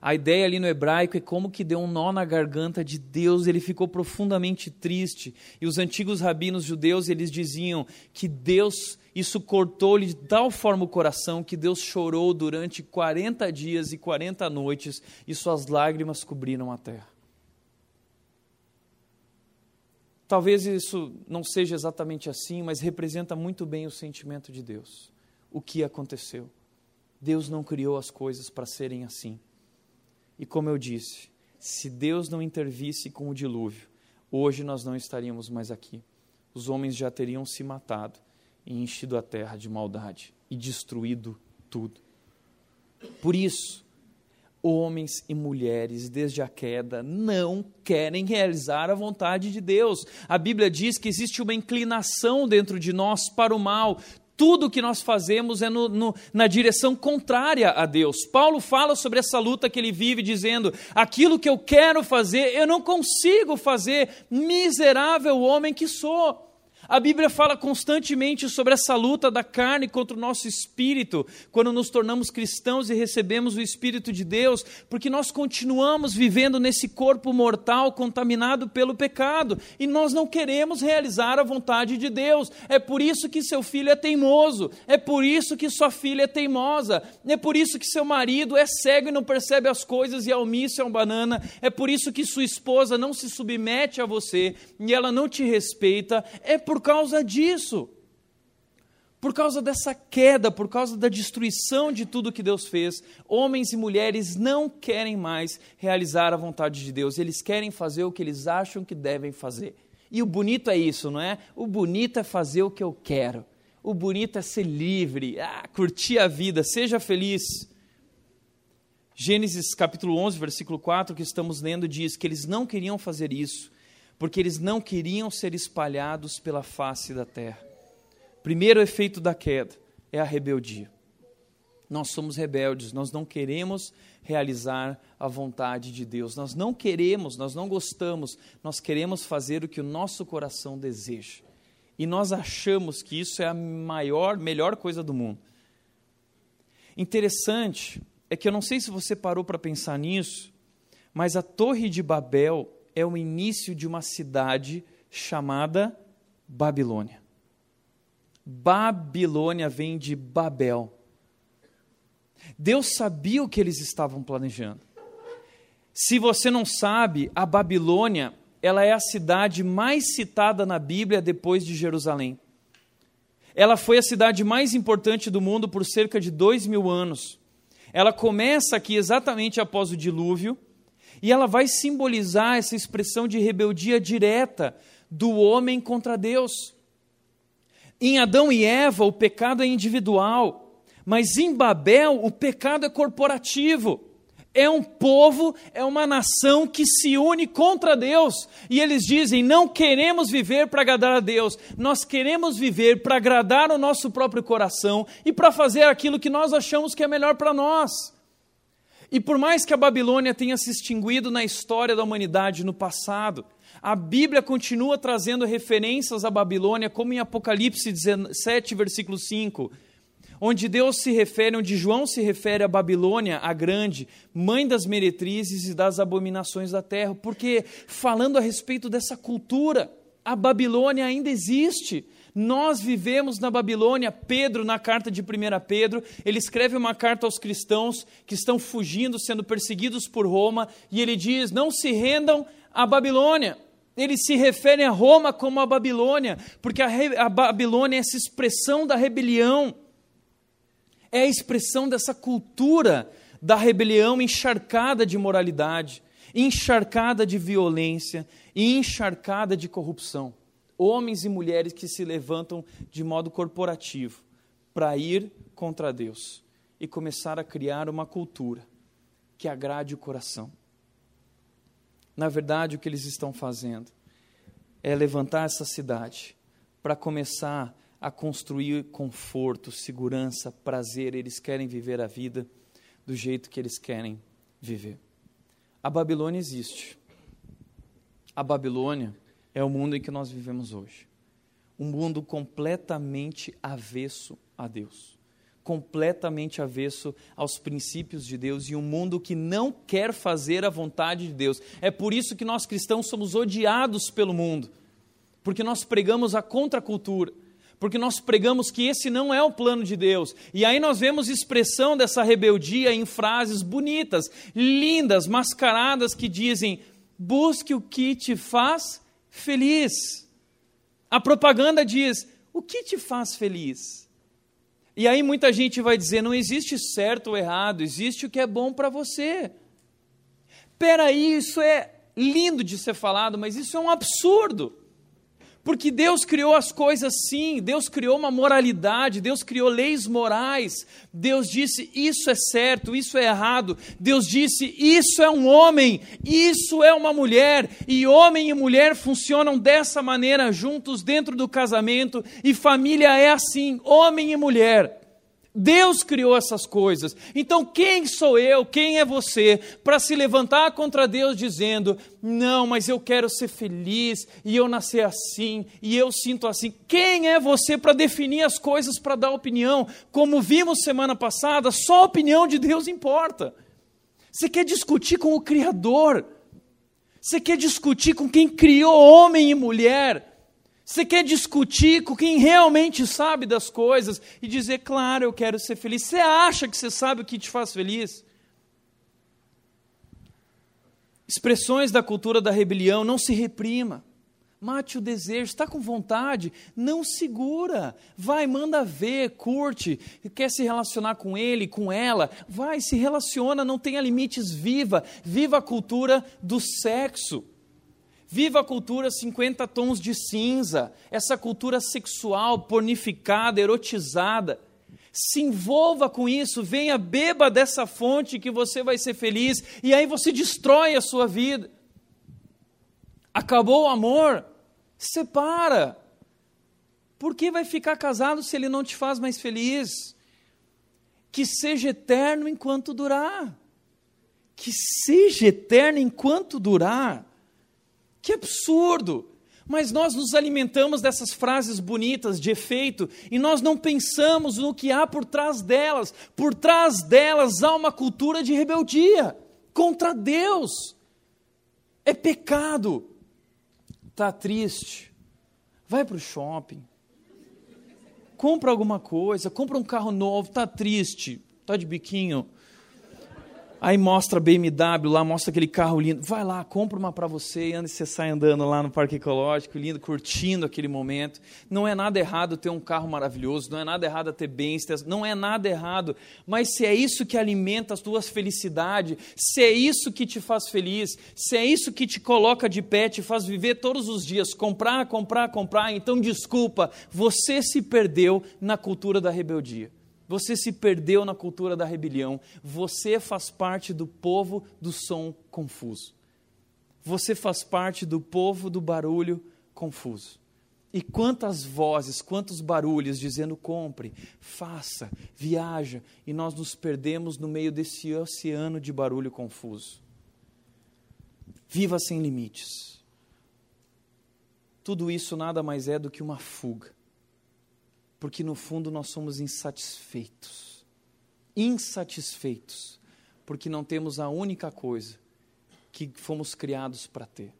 A ideia ali no hebraico é como que deu um nó na garganta de Deus, ele ficou profundamente triste. E os antigos rabinos judeus, eles diziam que Deus, isso cortou-lhe de tal forma o coração que Deus chorou durante 40 dias e 40 noites e suas lágrimas cobriram a terra. Talvez isso não seja exatamente assim, mas representa muito bem o sentimento de Deus. O que aconteceu? Deus não criou as coisas para serem assim. E como eu disse, se Deus não intervisse com o dilúvio, hoje nós não estaríamos mais aqui. Os homens já teriam se matado e enchido a terra de maldade e destruído tudo. Por isso, homens e mulheres, desde a queda, não querem realizar a vontade de Deus. A Bíblia diz que existe uma inclinação dentro de nós para o mal tudo que nós fazemos é no, no, na direção contrária a Deus. Paulo fala sobre essa luta que ele vive, dizendo: aquilo que eu quero fazer, eu não consigo fazer, miserável homem que sou. A Bíblia fala constantemente sobre essa luta da carne contra o nosso espírito, quando nos tornamos cristãos e recebemos o Espírito de Deus, porque nós continuamos vivendo nesse corpo mortal contaminado pelo pecado e nós não queremos realizar a vontade de Deus. É por isso que seu filho é teimoso, é por isso que sua filha é teimosa, é por isso que seu marido é cego e não percebe as coisas e é omisso é um banana, é por isso que sua esposa não se submete a você e ela não te respeita, é por por causa disso. Por causa dessa queda, por causa da destruição de tudo que Deus fez, homens e mulheres não querem mais realizar a vontade de Deus, eles querem fazer o que eles acham que devem fazer. E o bonito é isso, não é? O bonito é fazer o que eu quero. O bonito é ser livre, ah, curtir a vida, seja feliz. Gênesis capítulo 11, versículo 4, que estamos lendo, diz que eles não queriam fazer isso, porque eles não queriam ser espalhados pela face da terra. Primeiro efeito da queda é a rebeldia. Nós somos rebeldes, nós não queremos realizar a vontade de Deus, nós não queremos, nós não gostamos, nós queremos fazer o que o nosso coração deseja. E nós achamos que isso é a maior, melhor coisa do mundo. Interessante é que eu não sei se você parou para pensar nisso, mas a Torre de Babel é o início de uma cidade chamada Babilônia. Babilônia vem de Babel. Deus sabia o que eles estavam planejando. Se você não sabe, a Babilônia, ela é a cidade mais citada na Bíblia depois de Jerusalém. Ela foi a cidade mais importante do mundo por cerca de dois mil anos. Ela começa aqui exatamente após o dilúvio e ela vai simbolizar essa expressão de rebeldia direta do homem contra Deus. Em Adão e Eva, o pecado é individual, mas em Babel, o pecado é corporativo. É um povo, é uma nação que se une contra Deus. E eles dizem: não queremos viver para agradar a Deus, nós queremos viver para agradar o nosso próprio coração e para fazer aquilo que nós achamos que é melhor para nós. E por mais que a Babilônia tenha se extinguido na história da humanidade no passado, a Bíblia continua trazendo referências à Babilônia, como em Apocalipse 17, versículo 5, onde Deus se refere, onde João se refere à Babilônia, a grande, mãe das meretrizes e das abominações da terra, porque falando a respeito dessa cultura, a Babilônia ainda existe. Nós vivemos na Babilônia. Pedro, na carta de 1 Pedro, ele escreve uma carta aos cristãos que estão fugindo, sendo perseguidos por Roma, e ele diz: Não se rendam à Babilônia. Ele se refere a Roma como a Babilônia, porque a, a Babilônia é essa expressão da rebelião, é a expressão dessa cultura da rebelião encharcada de moralidade, encharcada de violência e encharcada de corrupção homens e mulheres que se levantam de modo corporativo para ir contra Deus e começar a criar uma cultura que agrade o coração. Na verdade, o que eles estão fazendo é levantar essa cidade para começar a construir conforto, segurança, prazer. Eles querem viver a vida do jeito que eles querem viver. A Babilônia existe. A Babilônia é o mundo em que nós vivemos hoje. Um mundo completamente avesso a Deus, completamente avesso aos princípios de Deus e um mundo que não quer fazer a vontade de Deus. É por isso que nós cristãos somos odiados pelo mundo, porque nós pregamos a contracultura porque nós pregamos que esse não é o plano de Deus. E aí nós vemos expressão dessa rebeldia em frases bonitas, lindas, mascaradas que dizem: busque o que te faz feliz. A propaganda diz: o que te faz feliz? E aí muita gente vai dizer: não existe certo ou errado, existe o que é bom para você. Peraí, isso é lindo de ser falado, mas isso é um absurdo. Porque Deus criou as coisas sim, Deus criou uma moralidade, Deus criou leis morais. Deus disse: isso é certo, isso é errado. Deus disse: isso é um homem, isso é uma mulher. E homem e mulher funcionam dessa maneira juntos dentro do casamento, e família é assim: homem e mulher. Deus criou essas coisas. Então, quem sou eu, quem é você, para se levantar contra Deus dizendo: Não, mas eu quero ser feliz, e eu nasci assim, e eu sinto assim? Quem é você para definir as coisas, para dar opinião? Como vimos semana passada, só a opinião de Deus importa. Você quer discutir com o Criador, você quer discutir com quem criou homem e mulher. Você quer discutir com quem realmente sabe das coisas e dizer, claro, eu quero ser feliz. Você acha que você sabe o que te faz feliz? Expressões da cultura da rebelião, não se reprima. Mate o desejo, está com vontade, não segura. Vai, manda ver, curte, quer se relacionar com ele, com ela. Vai, se relaciona, não tenha limites, viva. Viva a cultura do sexo. Viva a cultura 50 tons de cinza, essa cultura sexual, pornificada, erotizada. Se envolva com isso, venha, beba dessa fonte que você vai ser feliz, e aí você destrói a sua vida. Acabou o amor? Separa. Por que vai ficar casado se ele não te faz mais feliz? Que seja eterno enquanto durar. Que seja eterno enquanto durar. Que absurdo! Mas nós nos alimentamos dessas frases bonitas de efeito e nós não pensamos no que há por trás delas. Por trás delas há uma cultura de rebeldia contra Deus. É pecado. Está triste. Vai para o shopping. Compra alguma coisa, compra um carro novo, está triste, está de biquinho Aí mostra a BMW lá, mostra aquele carro lindo. Vai lá, compra uma para você e você sai andando lá no Parque Ecológico, lindo, curtindo aquele momento. Não é nada errado ter um carro maravilhoso, não é nada errado ter bens, não é nada errado. Mas se é isso que alimenta as tuas felicidades, se é isso que te faz feliz, se é isso que te coloca de pé, te faz viver todos os dias, comprar, comprar, comprar, então desculpa, você se perdeu na cultura da rebeldia. Você se perdeu na cultura da rebelião. Você faz parte do povo do som confuso. Você faz parte do povo do barulho confuso. E quantas vozes, quantos barulhos dizendo compre, faça, viaja, e nós nos perdemos no meio desse oceano de barulho confuso. Viva sem limites. Tudo isso nada mais é do que uma fuga. Porque no fundo nós somos insatisfeitos. Insatisfeitos. Porque não temos a única coisa que fomos criados para ter: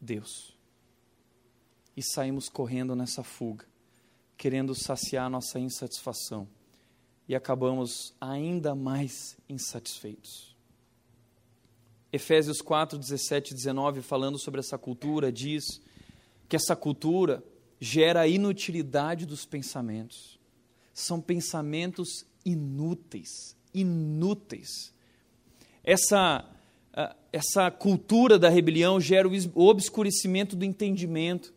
Deus e saímos correndo nessa fuga, querendo saciar nossa insatisfação e acabamos ainda mais insatisfeitos. Efésios 4, 17 e 19, falando sobre essa cultura, diz que essa cultura gera a inutilidade dos pensamentos. São pensamentos inúteis, inúteis. Essa, essa cultura da rebelião gera o obscurecimento do entendimento.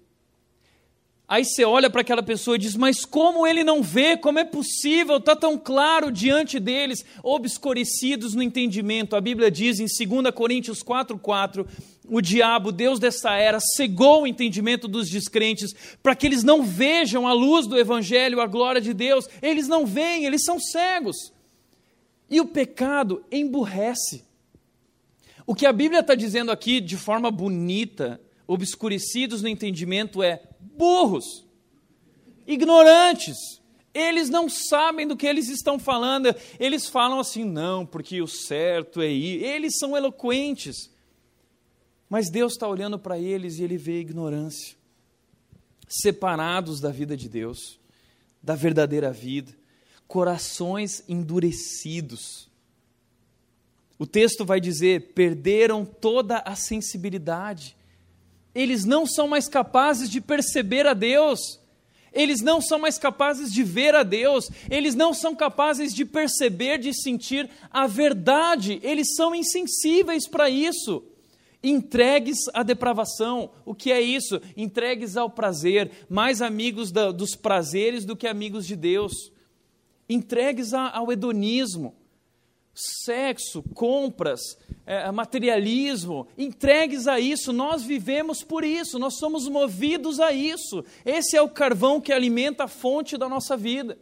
Aí você olha para aquela pessoa e diz: Mas como ele não vê? Como é possível? Está tão claro diante deles, obscurecidos no entendimento. A Bíblia diz em 2 Coríntios 4,4: O diabo, Deus dessa era, cegou o entendimento dos descrentes para que eles não vejam a luz do Evangelho, a glória de Deus. Eles não veem, eles são cegos. E o pecado emburrece. O que a Bíblia está dizendo aqui de forma bonita, obscurecidos no entendimento, é burros, ignorantes. Eles não sabem do que eles estão falando. Eles falam assim, não, porque o certo é ir. Eles são eloquentes. Mas Deus está olhando para eles e ele vê ignorância. Separados da vida de Deus, da verdadeira vida, corações endurecidos. O texto vai dizer: perderam toda a sensibilidade eles não são mais capazes de perceber a Deus, eles não são mais capazes de ver a Deus, eles não são capazes de perceber, de sentir a verdade, eles são insensíveis para isso. Entregues à depravação, o que é isso? Entregues ao prazer, mais amigos da, dos prazeres do que amigos de Deus. Entregues a, ao hedonismo, sexo, compras, é, materialismo, entregues a isso, nós vivemos por isso, nós somos movidos a isso. Esse é o carvão que alimenta a fonte da nossa vida.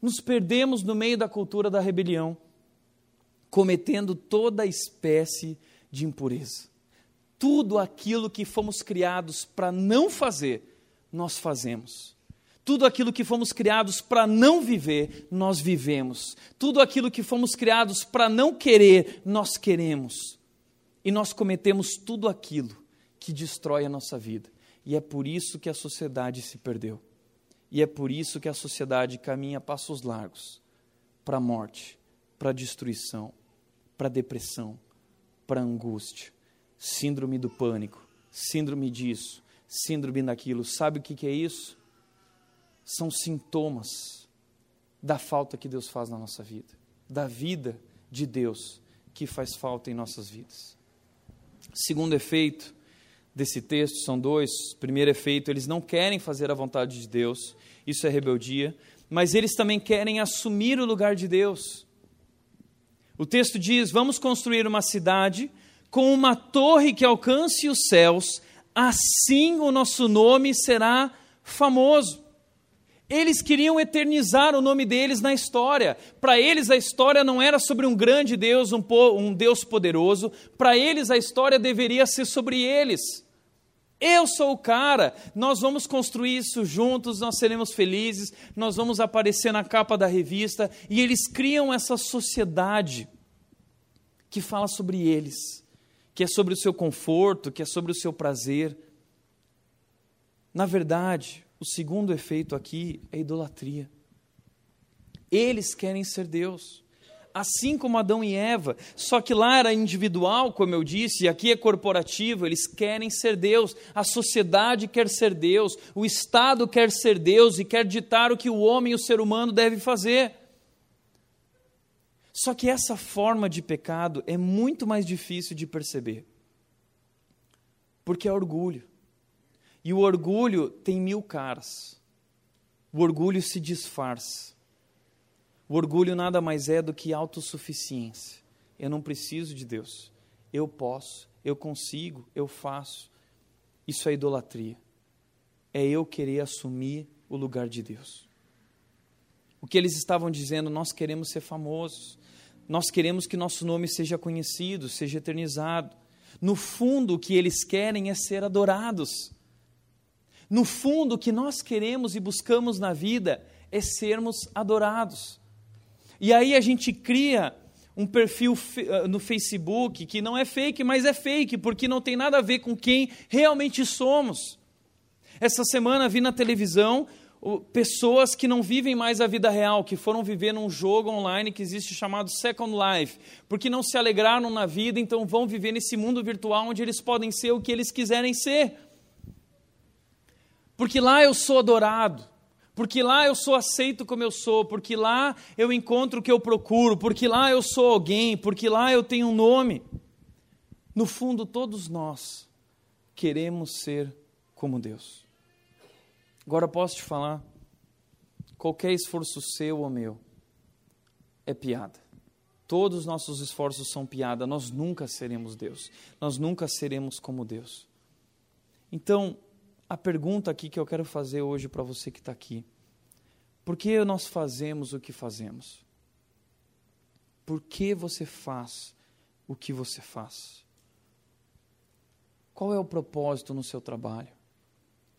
Nos perdemos no meio da cultura da rebelião, cometendo toda espécie de impureza. Tudo aquilo que fomos criados para não fazer, nós fazemos. Tudo aquilo que fomos criados para não viver, nós vivemos. Tudo aquilo que fomos criados para não querer, nós queremos. E nós cometemos tudo aquilo que destrói a nossa vida. E é por isso que a sociedade se perdeu. E é por isso que a sociedade caminha passos largos para a morte, para a destruição, para a depressão, para angústia, síndrome do pânico, síndrome disso, síndrome daquilo. Sabe o que é isso? são sintomas da falta que Deus faz na nossa vida, da vida de Deus que faz falta em nossas vidas. Segundo efeito desse texto são dois. Primeiro efeito, eles não querem fazer a vontade de Deus, isso é rebeldia, mas eles também querem assumir o lugar de Deus. O texto diz: Vamos construir uma cidade com uma torre que alcance os céus, assim o nosso nome será famoso. Eles queriam eternizar o nome deles na história. Para eles, a história não era sobre um grande Deus, um, um Deus poderoso. Para eles, a história deveria ser sobre eles. Eu sou o cara, nós vamos construir isso juntos, nós seremos felizes, nós vamos aparecer na capa da revista. E eles criam essa sociedade que fala sobre eles, que é sobre o seu conforto, que é sobre o seu prazer. Na verdade, o segundo efeito aqui é idolatria. Eles querem ser Deus, assim como Adão e Eva, só que lá era individual, como eu disse, e aqui é corporativo, eles querem ser Deus, a sociedade quer ser Deus, o Estado quer ser Deus e quer ditar o que o homem e o ser humano deve fazer. Só que essa forma de pecado é muito mais difícil de perceber, porque é orgulho. E o orgulho tem mil caras. O orgulho se disfarça. Orgulho nada mais é do que autossuficiência. Eu não preciso de Deus. Eu posso, eu consigo, eu faço. Isso é idolatria. é eu querer assumir o lugar de Deus. O que eles estavam dizendo, nós queremos ser famosos, nós queremos que nosso nome seja conhecido, seja eternizado. No fundo, o que eles querem é ser adorados. No fundo, o que nós queremos e buscamos na vida é sermos adorados. E aí a gente cria um perfil ah, no Facebook que não é fake, mas é fake, porque não tem nada a ver com quem realmente somos. Essa semana vi na televisão pessoas que não vivem mais a vida real, que foram viver num jogo online que existe chamado Second Life, porque não se alegraram na vida, então vão viver nesse mundo virtual onde eles podem ser o que eles quiserem ser. Porque lá eu sou adorado, porque lá eu sou aceito como eu sou, porque lá eu encontro o que eu procuro, porque lá eu sou alguém, porque lá eu tenho um nome. No fundo, todos nós queremos ser como Deus. Agora posso te falar, qualquer esforço seu ou meu é piada. Todos os nossos esforços são piada, nós nunca seremos Deus, nós nunca seremos como Deus. Então, a pergunta aqui que eu quero fazer hoje para você que está aqui: por que nós fazemos o que fazemos? Por que você faz o que você faz? Qual é o propósito no seu trabalho?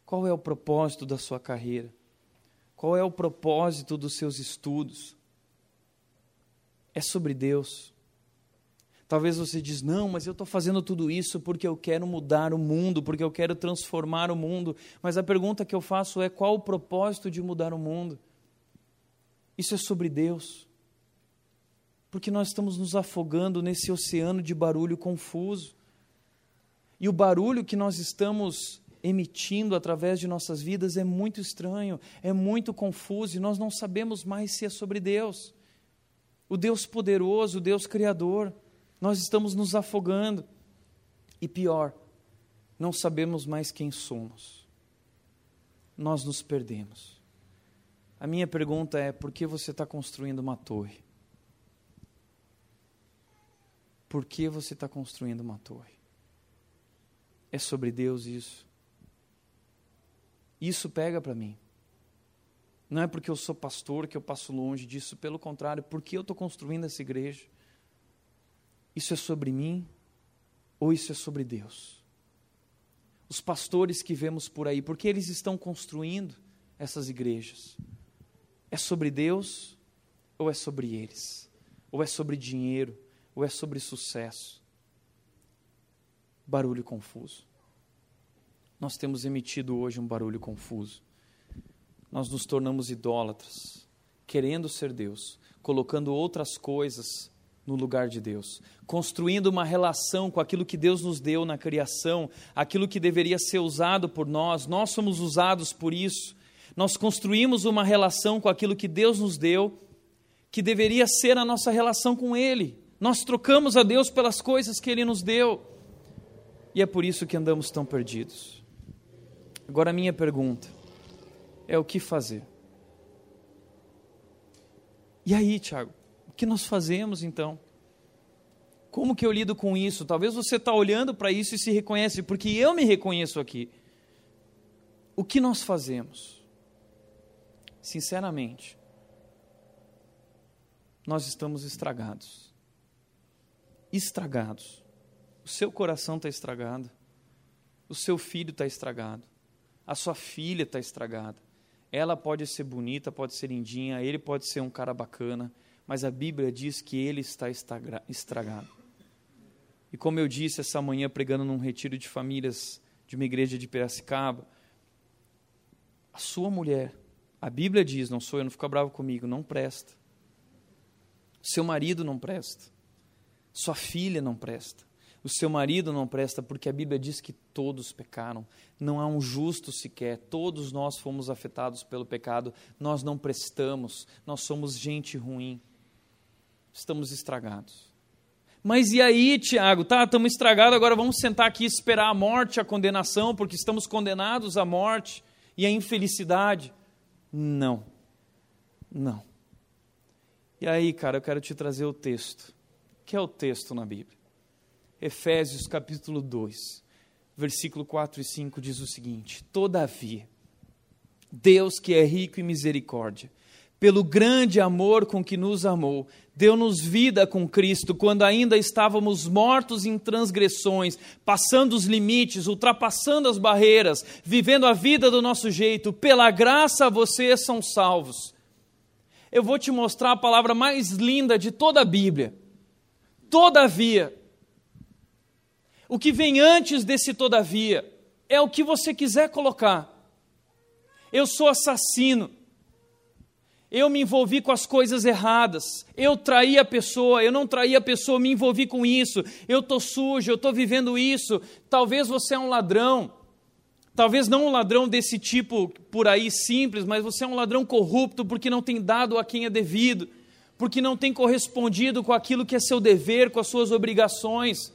Qual é o propósito da sua carreira? Qual é o propósito dos seus estudos? É sobre Deus. Talvez você diz: "Não, mas eu estou fazendo tudo isso porque eu quero mudar o mundo, porque eu quero transformar o mundo". Mas a pergunta que eu faço é: qual o propósito de mudar o mundo? Isso é sobre Deus. Porque nós estamos nos afogando nesse oceano de barulho confuso. E o barulho que nós estamos emitindo através de nossas vidas é muito estranho, é muito confuso e nós não sabemos mais se é sobre Deus. O Deus poderoso, o Deus criador. Nós estamos nos afogando. E pior, não sabemos mais quem somos. Nós nos perdemos. A minha pergunta é: por que você está construindo uma torre? Por que você está construindo uma torre? É sobre Deus isso? Isso pega para mim. Não é porque eu sou pastor que eu passo longe disso, pelo contrário, porque eu estou construindo essa igreja. Isso é sobre mim ou isso é sobre Deus? Os pastores que vemos por aí, porque eles estão construindo essas igrejas? É sobre Deus ou é sobre eles? Ou é sobre dinheiro? Ou é sobre sucesso? Barulho confuso. Nós temos emitido hoje um barulho confuso. Nós nos tornamos idólatras, querendo ser Deus, colocando outras coisas no lugar de Deus, construindo uma relação com aquilo que Deus nos deu na criação, aquilo que deveria ser usado por nós, nós somos usados por isso. Nós construímos uma relação com aquilo que Deus nos deu, que deveria ser a nossa relação com Ele. Nós trocamos a Deus pelas coisas que Ele nos deu. E é por isso que andamos tão perdidos. Agora, a minha pergunta é: o que fazer? E aí, Tiago? Que nós fazemos então? Como que eu lido com isso? Talvez você está olhando para isso e se reconhece, porque eu me reconheço aqui. O que nós fazemos? Sinceramente, nós estamos estragados. Estragados. O seu coração está estragado. O seu filho está estragado. A sua filha está estragada. Ela pode ser bonita, pode ser lindinha, ele pode ser um cara bacana, mas a Bíblia diz que ele está estragado. E como eu disse essa manhã pregando num retiro de famílias de uma igreja de Piracicaba, a sua mulher, a Bíblia diz, não sou eu, não fica bravo comigo, não presta. Seu marido não presta. Sua filha não presta. O seu marido não presta porque a Bíblia diz que todos pecaram. Não há um justo sequer. Todos nós fomos afetados pelo pecado. Nós não prestamos. Nós somos gente ruim estamos estragados. Mas e aí, Tiago? Tá, estamos estragados, agora vamos sentar aqui e esperar a morte, a condenação, porque estamos condenados à morte e à infelicidade. Não. Não. E aí, cara, eu quero te trazer o texto. Que é o texto na Bíblia? Efésios capítulo 2, versículo 4 e 5 diz o seguinte: Todavia, Deus que é rico em misericórdia, pelo grande amor com que nos amou, deu-nos vida com Cristo quando ainda estávamos mortos em transgressões, passando os limites, ultrapassando as barreiras, vivendo a vida do nosso jeito. Pela graça vocês são salvos. Eu vou te mostrar a palavra mais linda de toda a Bíblia. Todavia. O que vem antes desse todavia é o que você quiser colocar. Eu sou assassino. Eu me envolvi com as coisas erradas. Eu traí a pessoa, eu não traí a pessoa, me envolvi com isso. Eu estou sujo, eu estou vivendo isso. Talvez você é um ladrão. Talvez não um ladrão desse tipo por aí simples, mas você é um ladrão corrupto porque não tem dado a quem é devido, porque não tem correspondido com aquilo que é seu dever, com as suas obrigações.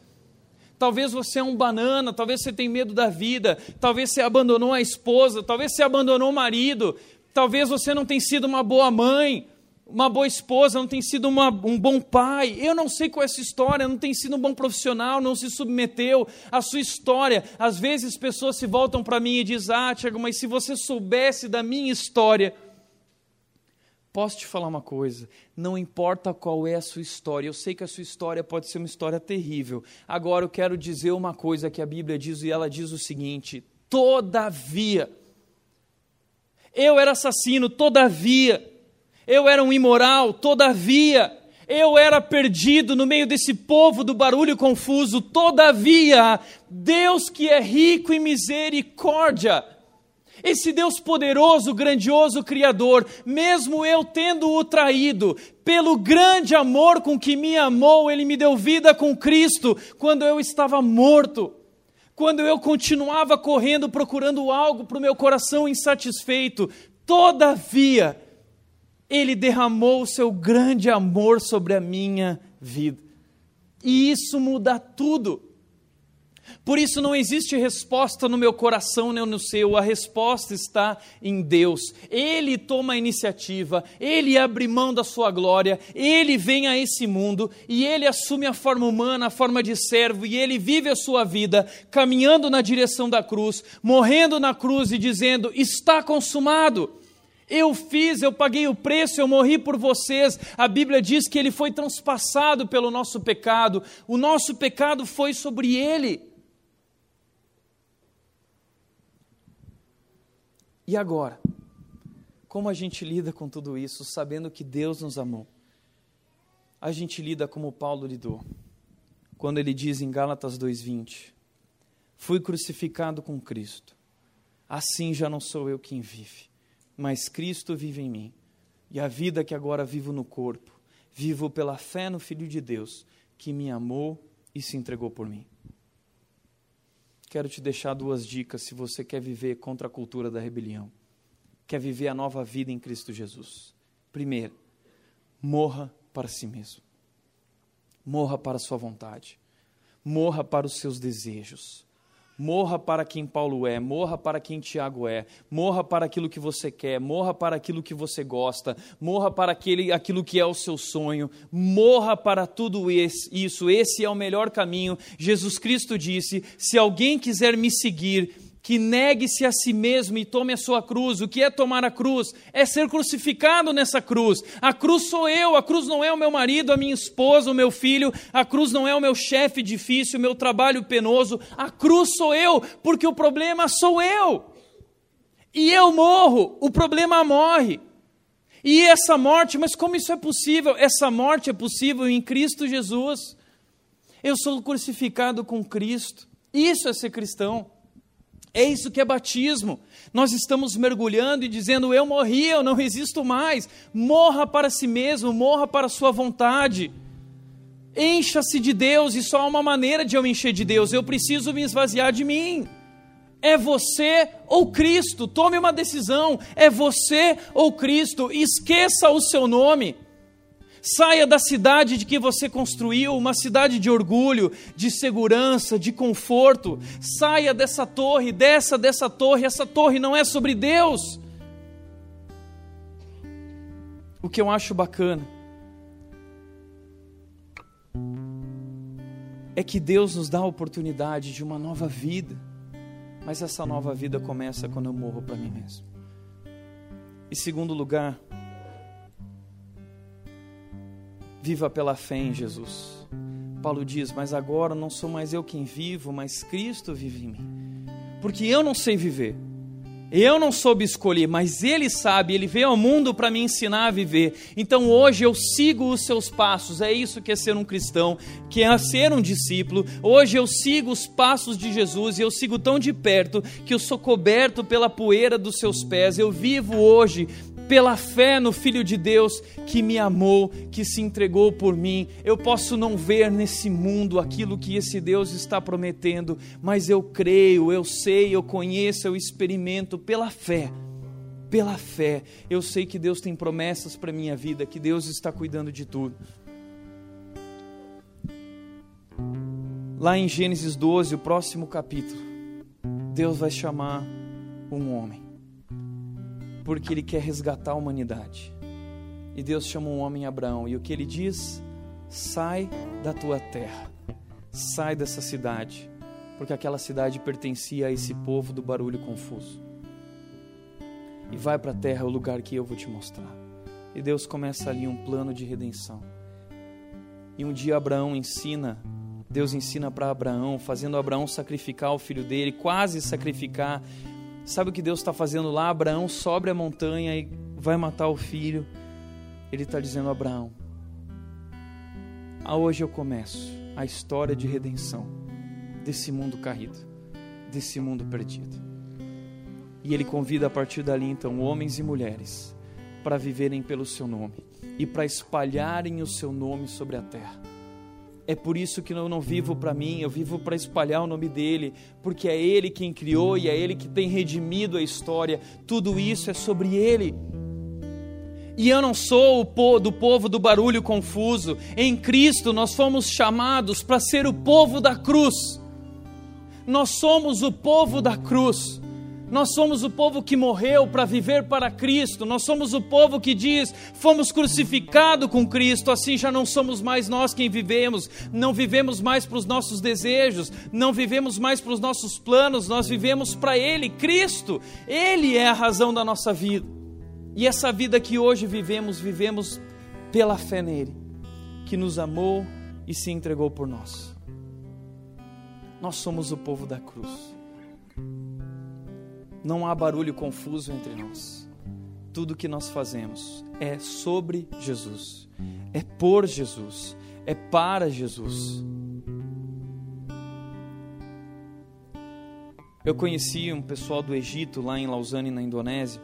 Talvez você é um banana, talvez você tenha medo da vida, talvez você abandonou a esposa, talvez você abandonou o marido, talvez você não tenha sido uma boa mãe, uma boa esposa, não tenha sido uma, um bom pai. Eu não sei qual é essa história, não tem sido um bom profissional, não se submeteu à sua história. Às vezes pessoas se voltam para mim e dizem: Ah, Tiago, mas se você soubesse da minha história. Posso te falar uma coisa? Não importa qual é a sua história, eu sei que a sua história pode ser uma história terrível. Agora eu quero dizer uma coisa que a Bíblia diz, e ela diz o seguinte: todavia, eu era assassino, todavia, eu era um imoral, todavia, eu era perdido no meio desse povo do barulho confuso, todavia, Deus que é rico em misericórdia, esse Deus poderoso, grandioso, Criador, mesmo eu tendo-o traído, pelo grande amor com que me amou, Ele me deu vida com Cristo quando eu estava morto, quando eu continuava correndo procurando algo para o meu coração insatisfeito. Todavia, Ele derramou o seu grande amor sobre a minha vida. E isso muda tudo. Por isso não existe resposta no meu coração nem no seu, a resposta está em Deus. Ele toma a iniciativa, ele abre mão da sua glória, ele vem a esse mundo e ele assume a forma humana, a forma de servo e ele vive a sua vida caminhando na direção da cruz, morrendo na cruz e dizendo: Está consumado. Eu fiz, eu paguei o preço, eu morri por vocês. A Bíblia diz que ele foi transpassado pelo nosso pecado, o nosso pecado foi sobre ele. E agora? Como a gente lida com tudo isso, sabendo que Deus nos amou? A gente lida como Paulo lidou, quando ele diz em Gálatas 2,20: Fui crucificado com Cristo, assim já não sou eu quem vive, mas Cristo vive em mim, e a vida que agora vivo no corpo, vivo pela fé no Filho de Deus, que me amou e se entregou por mim quero te deixar duas dicas se você quer viver contra a cultura da rebelião, quer viver a nova vida em Cristo Jesus. Primeiro, morra para si mesmo, morra para a sua vontade, morra para os seus desejos, Morra para quem Paulo é, morra para quem Tiago é, morra para aquilo que você quer, morra para aquilo que você gosta, morra para aquele, aquilo que é o seu sonho, morra para tudo isso. Esse é o melhor caminho. Jesus Cristo disse: se alguém quiser me seguir, que negue-se a si mesmo e tome a sua cruz. O que é tomar a cruz? É ser crucificado nessa cruz. A cruz sou eu, a cruz não é o meu marido, a minha esposa, o meu filho, a cruz não é o meu chefe difícil, o meu trabalho penoso. A cruz sou eu, porque o problema sou eu. E eu morro, o problema morre. E essa morte, mas como isso é possível? Essa morte é possível em Cristo Jesus. Eu sou crucificado com Cristo. Isso é ser cristão. É isso que é batismo. Nós estamos mergulhando e dizendo: Eu morri, eu não resisto mais. Morra para si mesmo, morra para a sua vontade. Encha-se de Deus e só há uma maneira de eu me encher de Deus. Eu preciso me esvaziar de mim. É você ou Cristo. Tome uma decisão. É você ou Cristo. Esqueça o seu nome. Saia da cidade de que você construiu, uma cidade de orgulho, de segurança, de conforto. Saia dessa torre, dessa dessa torre. Essa torre não é sobre Deus. O que eu acho bacana é que Deus nos dá a oportunidade de uma nova vida. Mas essa nova vida começa quando eu morro para mim mesmo. E segundo lugar, viva pela fé em Jesus. Paulo diz: Mas agora não sou mais eu quem vivo, mas Cristo vive em mim. Porque eu não sei viver eu não soube escolher, mas Ele sabe, Ele veio ao mundo para me ensinar a viver. Então hoje eu sigo os seus passos. É isso que é ser um cristão, que é ser um discípulo. Hoje eu sigo os passos de Jesus e eu sigo tão de perto que eu sou coberto pela poeira dos seus pés. Eu vivo hoje pela fé no Filho de Deus que me amou, que se entregou por mim. Eu posso não ver nesse mundo aquilo que esse Deus está prometendo, mas eu creio, eu sei, eu conheço, eu experimento pela fé. Pela fé, eu sei que Deus tem promessas para minha vida, que Deus está cuidando de tudo. Lá em Gênesis 12, o próximo capítulo, Deus vai chamar um homem porque ele quer resgatar a humanidade. E Deus chama um homem Abraão, e o que ele diz? Sai da tua terra, sai dessa cidade, porque aquela cidade pertencia a esse povo do barulho confuso. E vai para a terra, o lugar que eu vou te mostrar. E Deus começa ali um plano de redenção. E um dia Abraão ensina, Deus ensina para Abraão, fazendo Abraão sacrificar o filho dele, quase sacrificar, Sabe o que Deus está fazendo lá? Abraão sobe a montanha e vai matar o filho. Ele está dizendo: Abraão, hoje eu começo a história de redenção desse mundo caído, desse mundo perdido. E ele convida a partir dali então homens e mulheres para viverem pelo seu nome e para espalharem o seu nome sobre a terra. É por isso que eu não vivo para mim, eu vivo para espalhar o nome dele, porque é ele quem criou e é ele que tem redimido a história. Tudo isso é sobre ele. E eu não sou o do povo do barulho confuso. Em Cristo nós fomos chamados para ser o povo da cruz. Nós somos o povo da cruz. Nós somos o povo que morreu para viver para Cristo. Nós somos o povo que diz: fomos crucificados com Cristo, assim já não somos mais nós quem vivemos. Não vivemos mais para os nossos desejos, não vivemos mais para os nossos planos, nós vivemos para Ele, Cristo. Ele é a razão da nossa vida. E essa vida que hoje vivemos, vivemos pela fé nele, que nos amou e se entregou por nós. Nós somos o povo da cruz. Não há barulho confuso entre nós. Tudo que nós fazemos é sobre Jesus, é por Jesus, é para Jesus. Eu conheci um pessoal do Egito lá em Lausanne, na Indonésia,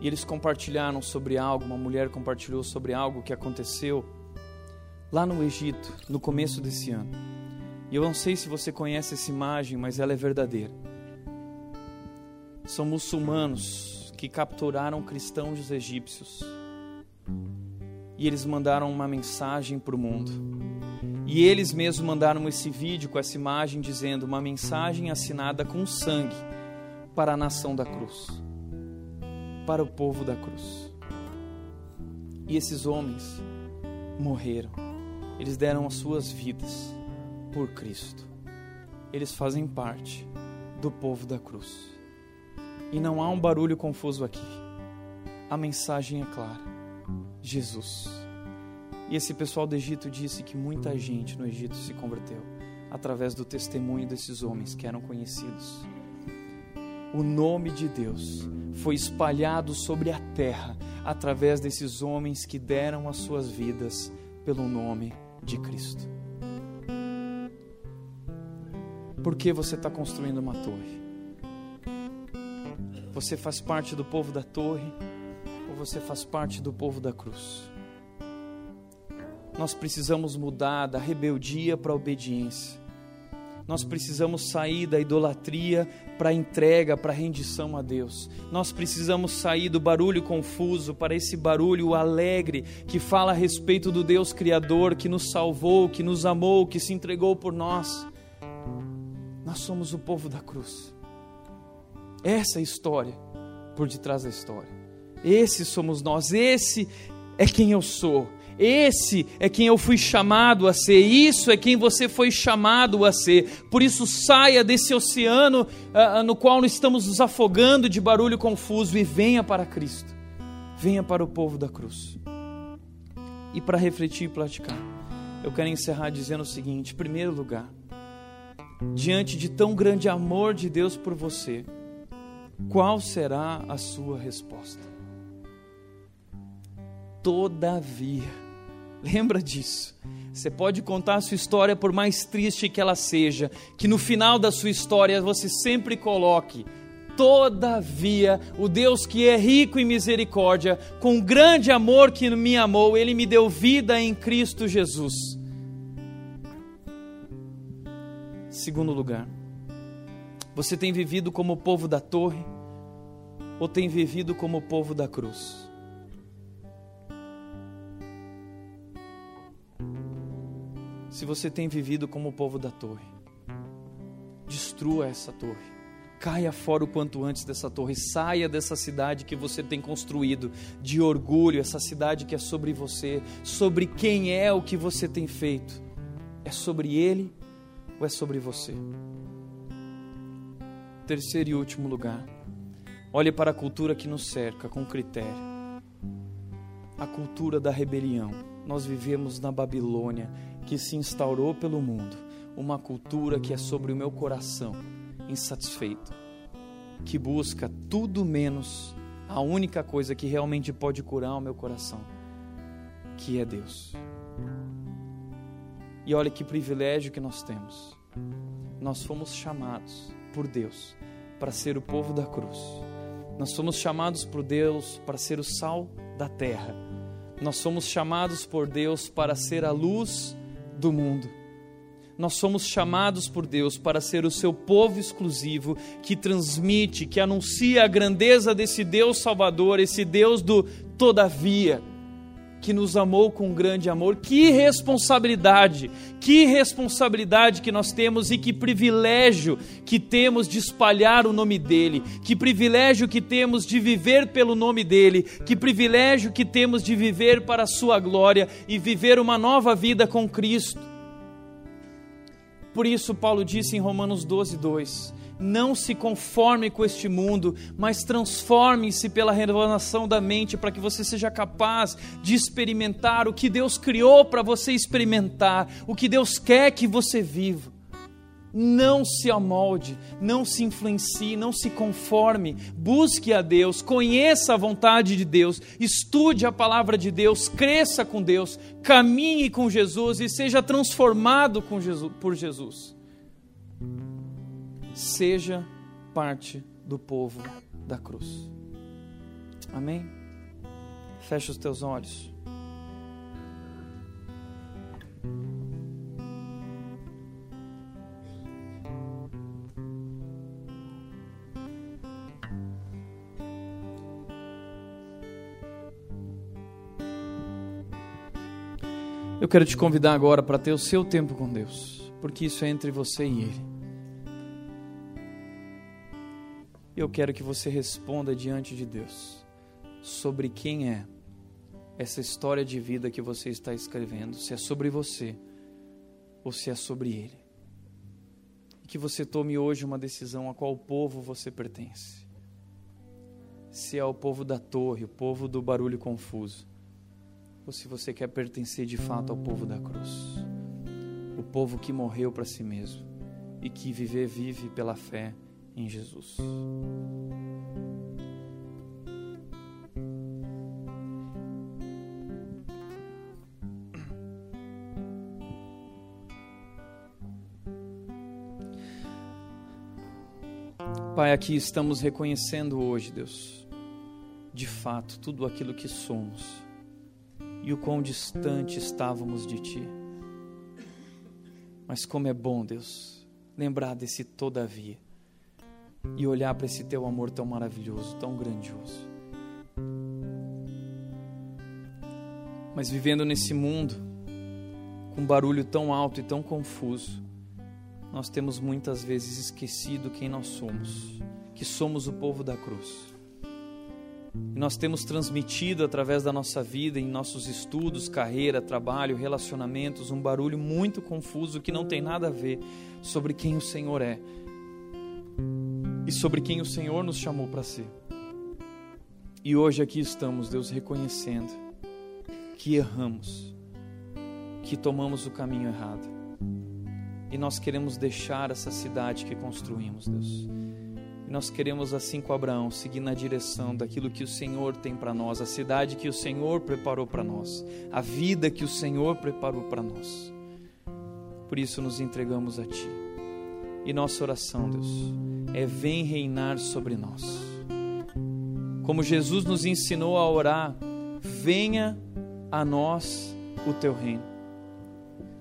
e eles compartilharam sobre algo, uma mulher compartilhou sobre algo que aconteceu lá no Egito, no começo desse ano. E eu não sei se você conhece essa imagem, mas ela é verdadeira são muçulmanos que capturaram cristãos egípcios. E eles mandaram uma mensagem para o mundo. E eles mesmos mandaram esse vídeo com essa imagem dizendo uma mensagem assinada com sangue para a nação da cruz, para o povo da cruz. E esses homens morreram. Eles deram as suas vidas por Cristo. Eles fazem parte do povo da cruz. E não há um barulho confuso aqui. A mensagem é clara: Jesus. E esse pessoal do Egito disse que muita gente no Egito se converteu através do testemunho desses homens que eram conhecidos. O nome de Deus foi espalhado sobre a terra através desses homens que deram as suas vidas pelo nome de Cristo. Por que você está construindo uma torre? Você faz parte do povo da torre ou você faz parte do povo da cruz? Nós precisamos mudar da rebeldia para a obediência. Nós precisamos sair da idolatria para a entrega, para a rendição a Deus. Nós precisamos sair do barulho confuso para esse barulho alegre que fala a respeito do Deus Criador que nos salvou, que nos amou, que se entregou por nós. Nós somos o povo da cruz. Essa é a história por detrás da história. Esse somos nós, esse é quem eu sou, Esse é quem eu fui chamado a ser, isso é quem você foi chamado a ser. Por isso, saia desse oceano uh, no qual estamos nos afogando de barulho confuso e venha para Cristo, venha para o povo da cruz. E para refletir e platicar, eu quero encerrar dizendo o seguinte: em primeiro lugar, diante de tão grande amor de Deus por você, qual será a sua resposta? Todavia, lembra disso. Você pode contar a sua história por mais triste que ela seja, que no final da sua história você sempre coloque Todavia, o Deus que é rico em misericórdia, com grande amor que me amou, ele me deu vida em Cristo Jesus. Segundo lugar, você tem vivido como o povo da torre ou tem vivido como o povo da cruz? Se você tem vivido como o povo da torre, destrua essa torre Caia fora o quanto antes dessa torre, saia dessa cidade que você tem construído de orgulho, essa cidade que é sobre você, sobre quem é o que você tem feito. É sobre ele ou é sobre você? Terceiro e último lugar, olhe para a cultura que nos cerca com critério. A cultura da rebelião. Nós vivemos na Babilônia, que se instaurou pelo mundo, uma cultura que é sobre o meu coração insatisfeito, que busca tudo menos a única coisa que realmente pode curar o meu coração, que é Deus. E olha que privilégio que nós temos. Nós fomos chamados por Deus para ser o povo da cruz. Nós fomos chamados por Deus para ser o sal da terra. Nós somos chamados por Deus para ser a luz do mundo nós somos chamados por Deus para ser o seu povo exclusivo que transmite, que anuncia a grandeza desse Deus Salvador, esse Deus do todavia, que nos amou com grande amor. Que responsabilidade, que responsabilidade que nós temos e que privilégio que temos de espalhar o nome dEle, que privilégio que temos de viver pelo nome dEle, que privilégio que temos de viver para a Sua glória e viver uma nova vida com Cristo. Por isso, Paulo disse em Romanos 12, 2: Não se conforme com este mundo, mas transforme-se pela renovação da mente, para que você seja capaz de experimentar o que Deus criou para você experimentar, o que Deus quer que você viva. Não se amolde, não se influencie, não se conforme. Busque a Deus, conheça a vontade de Deus, estude a palavra de Deus, cresça com Deus, caminhe com Jesus e seja transformado Jesus, por Jesus. Seja parte do povo da cruz. Amém? Feche os teus olhos. Eu quero te convidar agora para ter o seu tempo com Deus, porque isso é entre você e Ele. Eu quero que você responda diante de Deus sobre quem é essa história de vida que você está escrevendo, se é sobre você ou se é sobre Ele. E que você tome hoje uma decisão a qual povo você pertence. Se é o povo da torre, o povo do barulho confuso ou se você quer pertencer de fato ao povo da cruz, o povo que morreu para si mesmo e que viver vive pela fé em Jesus. Pai, aqui estamos reconhecendo hoje, Deus, de fato, tudo aquilo que somos e o quão distante estávamos de Ti. Mas como é bom, Deus, lembrar desse todavia e olhar para esse Teu amor tão maravilhoso, tão grandioso. Mas vivendo nesse mundo, com barulho tão alto e tão confuso, nós temos muitas vezes esquecido quem nós somos, que somos o povo da cruz E nós temos transmitido através da nossa vida, em nossos estudos, carreira, trabalho, relacionamentos, um barulho muito confuso que não tem nada a ver sobre quem o Senhor é e sobre quem o Senhor nos chamou para ser. E hoje aqui estamos, Deus, reconhecendo que erramos, que tomamos o caminho errado. E nós queremos deixar essa cidade que construímos, Deus e nós queremos, assim com Abraão, seguir na direção daquilo que o Senhor tem para nós, a cidade que o Senhor preparou para nós, a vida que o Senhor preparou para nós. Por isso nos entregamos a Ti. E nossa oração, Deus, é: vem reinar sobre nós. Como Jesus nos ensinou a orar, venha a nós o Teu reino.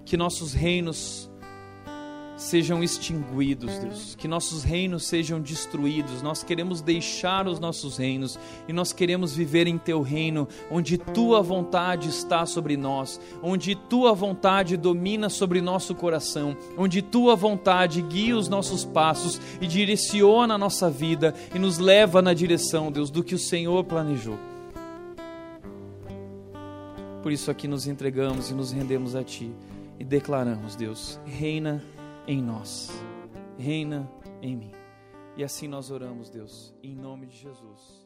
Que nossos reinos sejam extinguidos, Deus, que nossos reinos sejam destruídos. Nós queremos deixar os nossos reinos e nós queremos viver em teu reino, onde tua vontade está sobre nós, onde tua vontade domina sobre nosso coração, onde tua vontade guia os nossos passos e direciona a nossa vida e nos leva na direção, Deus, do que o Senhor planejou. Por isso aqui nos entregamos e nos rendemos a ti e declaramos, Deus, reina em nós, reina em mim. E assim nós oramos, Deus, em nome de Jesus.